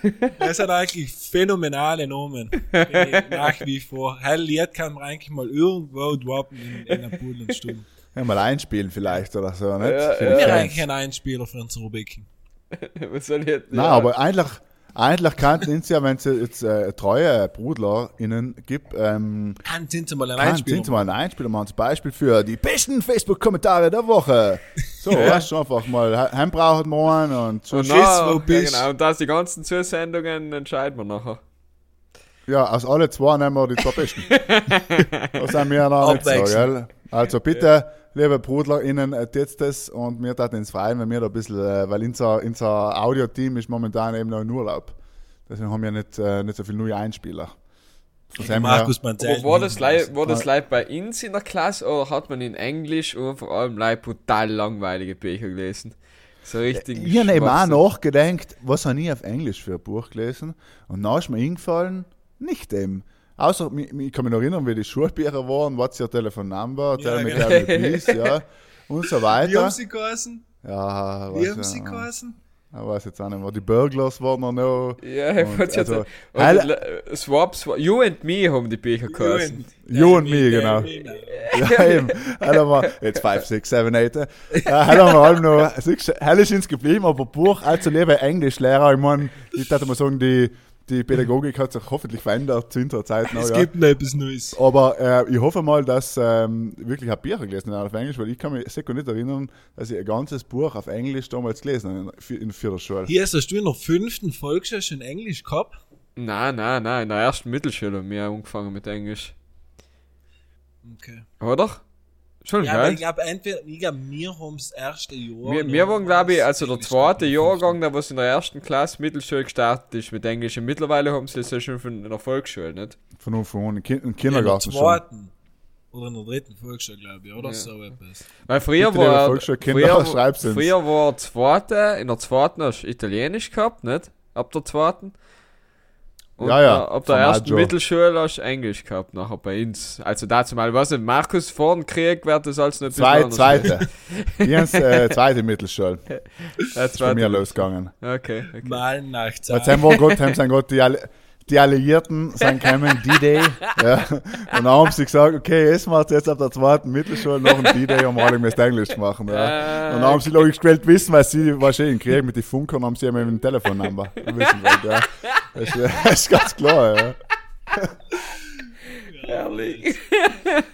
*laughs* Das sind eigentlich phänomenale Namen. Äh, Nach wie vor. Hell Lied kann man eigentlich mal irgendwo droppen in, in und Stunden. Ja, mal einspielen vielleicht oder so, nicht? Ja, ja. Wir eigentlich ein Einspieler für unsere Rubriken. *laughs* Was soll ich jetzt? Nein, aber eigentlich, eigentlich könnten sie ja, wenn es jetzt äh, treue BrudlerInnen gibt, ähm, sind sie mal ein Kann, Einspieler. sind Sie mal ein Einspieler machen, zum Beispiel für die besten Facebook-Kommentare der Woche. So, Ja. weißt du, einfach mal heim brauchen wir einen und so. Und Schiss, na, wo ja, bist. genau, und das die ganzen Zusendungen entscheiden wir nachher. Ja, aus alle zwei nehmen wir die zwei besten. *laughs* das sind wir noch nicht so, gell? Also bitte, liebe BrudlerInnen, äh, jetzt das und mir tat uns freuen, wenn wir da ein bisschen, äh, weil unser, unser Audio-Team ist momentan eben noch in Urlaub. Deswegen haben wir nicht, äh, nicht so viele neue Einspieler. Markus Manzel. Aber war das, Leid, war das Leid bei uns in der Klasse oder hat man in Englisch und vor allem Leid brutal langweilige Bücher gelesen? So richtig. Ich habe eben auch nachgedacht, was habe ich auf Englisch für ein Buch gelesen? Und dann ist mir eingefallen, nicht dem. Außer, mi- ich kann mich noch erinnern, wie die Schulbücher waren, what's your telephone number, tell Ja, me, genau. tell me please, ja. *laughs* Und so Wie weiter. haben sie geheißen? Ja, Wie haben ja, sie geheißen? Ich weiß jetzt auch nicht mehr. Die Burglars waren noch. noch Ja, ich Und wollte jetzt also, also, Swap, Swap, You and Me haben die Bücher geheißen. You and me, genau. Ja, eben. Halt haben wir, jetzt 5, 6, 7, 8. Äh, halt haben wir allem noch, hell ist uns geblieben, aber Buch, allzu liebe Englischlehrer, ich meine, ich würde mal sagen, die, die Pädagogik hat sich hoffentlich verändert zu unserer Zeit noch, Es ja. gibt noch etwas Neues. Aber äh, ich hoffe mal, dass ähm, wirklich ein Bücher gelesen habe auf Englisch, weil ich kann mich sehr gut nicht erinnern, dass ich ein ganzes Buch auf Englisch damals gelesen habe in, in vierter Schule. Hier hast du in der fünften Volksschule schon Englisch gehabt. Nein, nein, nein, in der ersten Mittelschule haben wir angefangen mit Englisch. Okay. Oder? Schon Ja, geil. ich glaube, entweder, ich glaube, wir haben das erste Jahr. Wir, wir waren, glaube ich, also der zweite. Jahrgang, der was in der ersten Klasse Mittelschule gestartet ist mit Englisch. Und mittlerweile haben sie es ja schon von in der Volksschule, nicht? Von Anfang an, im Kin- im Ja, in der Kindergarten schon. zweiten. Oder in der dritten Volksschule, glaube ich, oder so etwas. Weil früher war, früher, *laughs* früher war zweite, in der zweiten hast du Italienisch gehabt, nicht? Ab der zweiten. Und Ja, ja, ab der ersten Mittelschule hast du Englisch gehabt, nachher bei uns. Also dazu mal, was nicht, Markus vor dem Krieg wird das alles nicht Zwei, zweite. Jens, äh, zweite Mittelschule. *laughs* Äh, Von zweite. mir losgegangen. Okay, okay. Mal nach Jetzt Zeit. haben wir Gott, haben sie Gott die, Alli- die Alliierten sind gekommen, D-Day. Ja. Und dann haben sie gesagt, okay, jetzt macht jetzt ab der zweiten Mittelschule noch ein D-Day und alle müssen Englisch machen. Ja. Äh, Und dann haben sie logisch gespielt wissen, weil sie wahrscheinlich im Krieg mit den Funkern haben sie ja mit dem Telefonnummer *laughs* wissen wollen, ja. Das ist, das ist ganz klar, ja. Herrlich.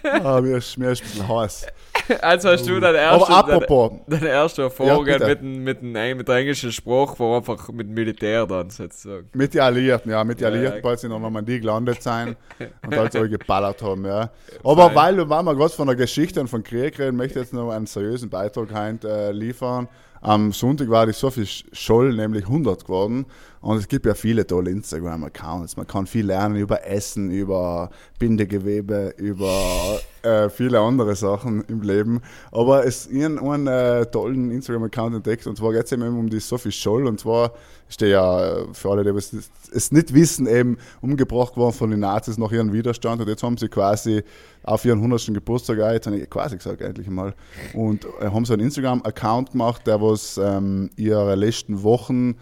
Ah, mir ist, mir ist ein bisschen heiß. *laughs* Also hast du deine erste, Aber apropos, Erfahrung Ja, bitte. mit, dem, mit, mit der englischen Sprache war einfach mit dem Militär dann sozusagen. mit den Alliierten, ja, mit den Alliierten, bald sie in der Normandie gelandet sein *laughs* und halt so geballert haben, ja. Aber Fein. weil, weil wir gerade von der Geschichte und von Krieg reden, möchte ich jetzt noch einen seriösen Beitrag heute, äh, liefern. Am Sonntag war die Sophie Scholl nämlich 100 geworden und es gibt ja viele tolle Instagram-Accounts. Man kann viel lernen über Essen, über Bindegewebe, über äh, viele andere Sachen im Leben. Aber es ihren einen äh, tollen Instagram-Account entdeckt und zwar geht es eben um die Sophie Scholl und zwar ist der ja äh, für alle, die es, nicht wissen, eben umgebracht worden von den Nazis nach ihrem Widerstand und jetzt haben sie quasi auf ihren 100. Geburtstag, jetzt habe ich quasi gesagt, endlich mal, und äh, haben so einen Instagram-Account gemacht, der was ähm, ihre letzten Wochen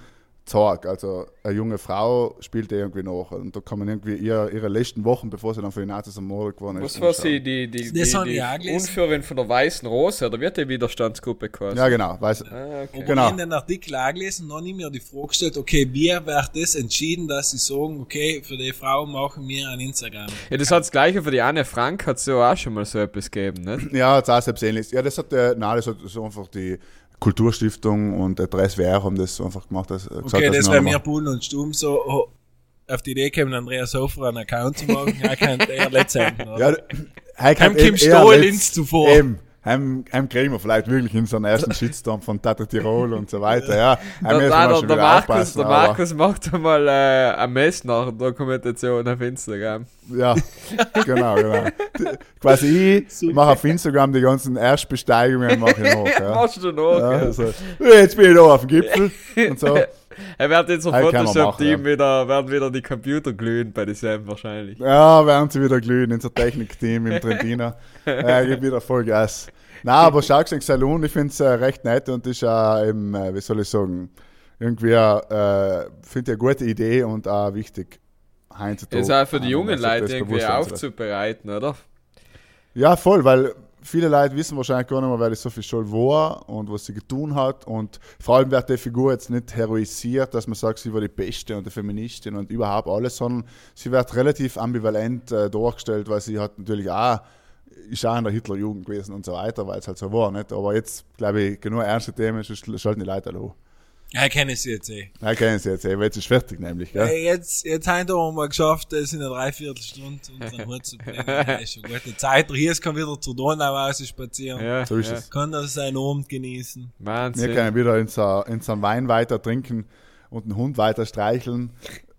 zeigt. Also eine junge Frau spielt die irgendwie nach und da kann man irgendwie ihr, ihre letzten Wochen, bevor sie dann von den Nazis ermordet geworden ist, Was war sie, die, die, die, die. Unführerin von der Weißen Rose, oder wird die Widerstandsgruppe quasi? Ja, genau. Weiß, Ah, okay. Aber Genau. ich habe den Artikel auch gelesen und dann habe ich mir die Frage gestellt, okay, wie wird das entschieden, dass sie sagen, okay, für die Frau machen wir ein Instagram. Ja, das hat das gleiche für die Anne Frank, hat es ja auch schon mal so etwas gegeben, nicht? Ja, das ist auch selbst ähnlich. Ja, das hat, äh, nein, das hat so einfach die Kulturstiftung und der 3SWR haben das so einfach gemacht. Dass, gesagt, Okay, dass das wäre mir Bullen und Stumm so oh, auf die Idee gekommen, Andreas Hofer einen Account zu machen. Er kann eher letztendlich Ja, heim Heim Kim letzt- ins zuvor. Eben. Heim, heim kriegen wir vielleicht wirklich in so einen ersten *laughs* Shitstorm von Tata Tirol und so weiter. Ja, *laughs* müssen wir der, Markus, der Markus macht einmal äh, eine Mess nach Dokumentation auf Instagram. Ja, genau, genau. Quasi *laughs* ich mache auf Instagram die ganzen Erstbesteigungen mache ich noch. Ja. Machst du noch? Ja, also, jetzt bin ich da auf dem Gipfel und so. Er wird jetzt Hey, man Photoshop-Team machen, wieder, werden wieder die Computer glühen bei diesem wahrscheinlich. Ja, werden sie wieder glühen in so Technikteam im Trentino. äh, gibt wieder voll Gas. Nein, aber Sharks in Saloon, ich finde es äh, recht nett und ist auch eben, äh, wie soll ich sagen, irgendwie, äh, finde ich eine gute Idee und auch wichtig. heutzutage Ist auch für die jungen Leute irgendwie aufzubereiten, oder? Ja, voll, weil viele Leute wissen wahrscheinlich gar nicht mehr, wer die Sophie Scholl war und was sie getan hat. Und vor allem wird die Figur jetzt nicht heroisiert, dass man sagt, sie war die Beste und die Feministin und überhaupt alles, sondern sie wird relativ ambivalent äh, dargestellt, weil sie hat natürlich auch, ist auch in der Hitlerjugend gewesen und so weiter, weil es halt so war. Nicht? Aber jetzt, glaube ich, genug ernste Themen, schalten die Leute alle an. Ja, kenne ich sie jetzt eh. Ja, kennen sie jetzt, eh, weil jetzt ist fertig nämlich. Gell? Hey, jetzt, jetzt haben wir mal geschafft, das in einer Dreiviertelstunde unter den Hut zu bringen. Das ist schon gute Zeit. Der Hies kann wieder zur Donau raus spazieren. Ja, So ist ja. es. Kann das seinen Abend genießen. Wir Wahnsinn. können wieder in so einen Wein weiter trinken und einen Hund weiter streicheln,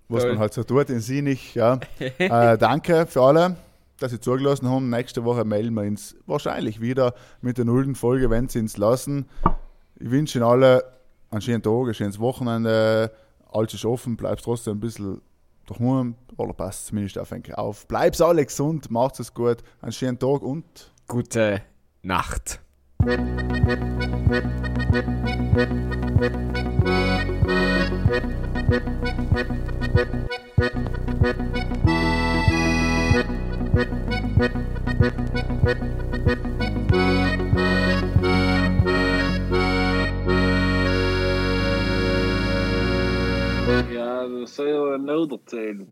was Toll. man halt so tut in Sinich. Ja. *laughs* äh, danke für alle, dass Sie zugelassen haben. Nächste Woche melden wir uns wahrscheinlich wieder mit der nullten Folge, wenn Sie uns lassen. Ich wünsche Ihnen alle einen schönen Tag, ein schönes Wochenende. Alles ist offen, bleibst trotzdem ein bisschen daheim, oder passt zumindest auf, ich, auf. Bleib's alle gesund, macht's es gut, einen schönen Tag und Gute Nacht. Alltså, så säger noder till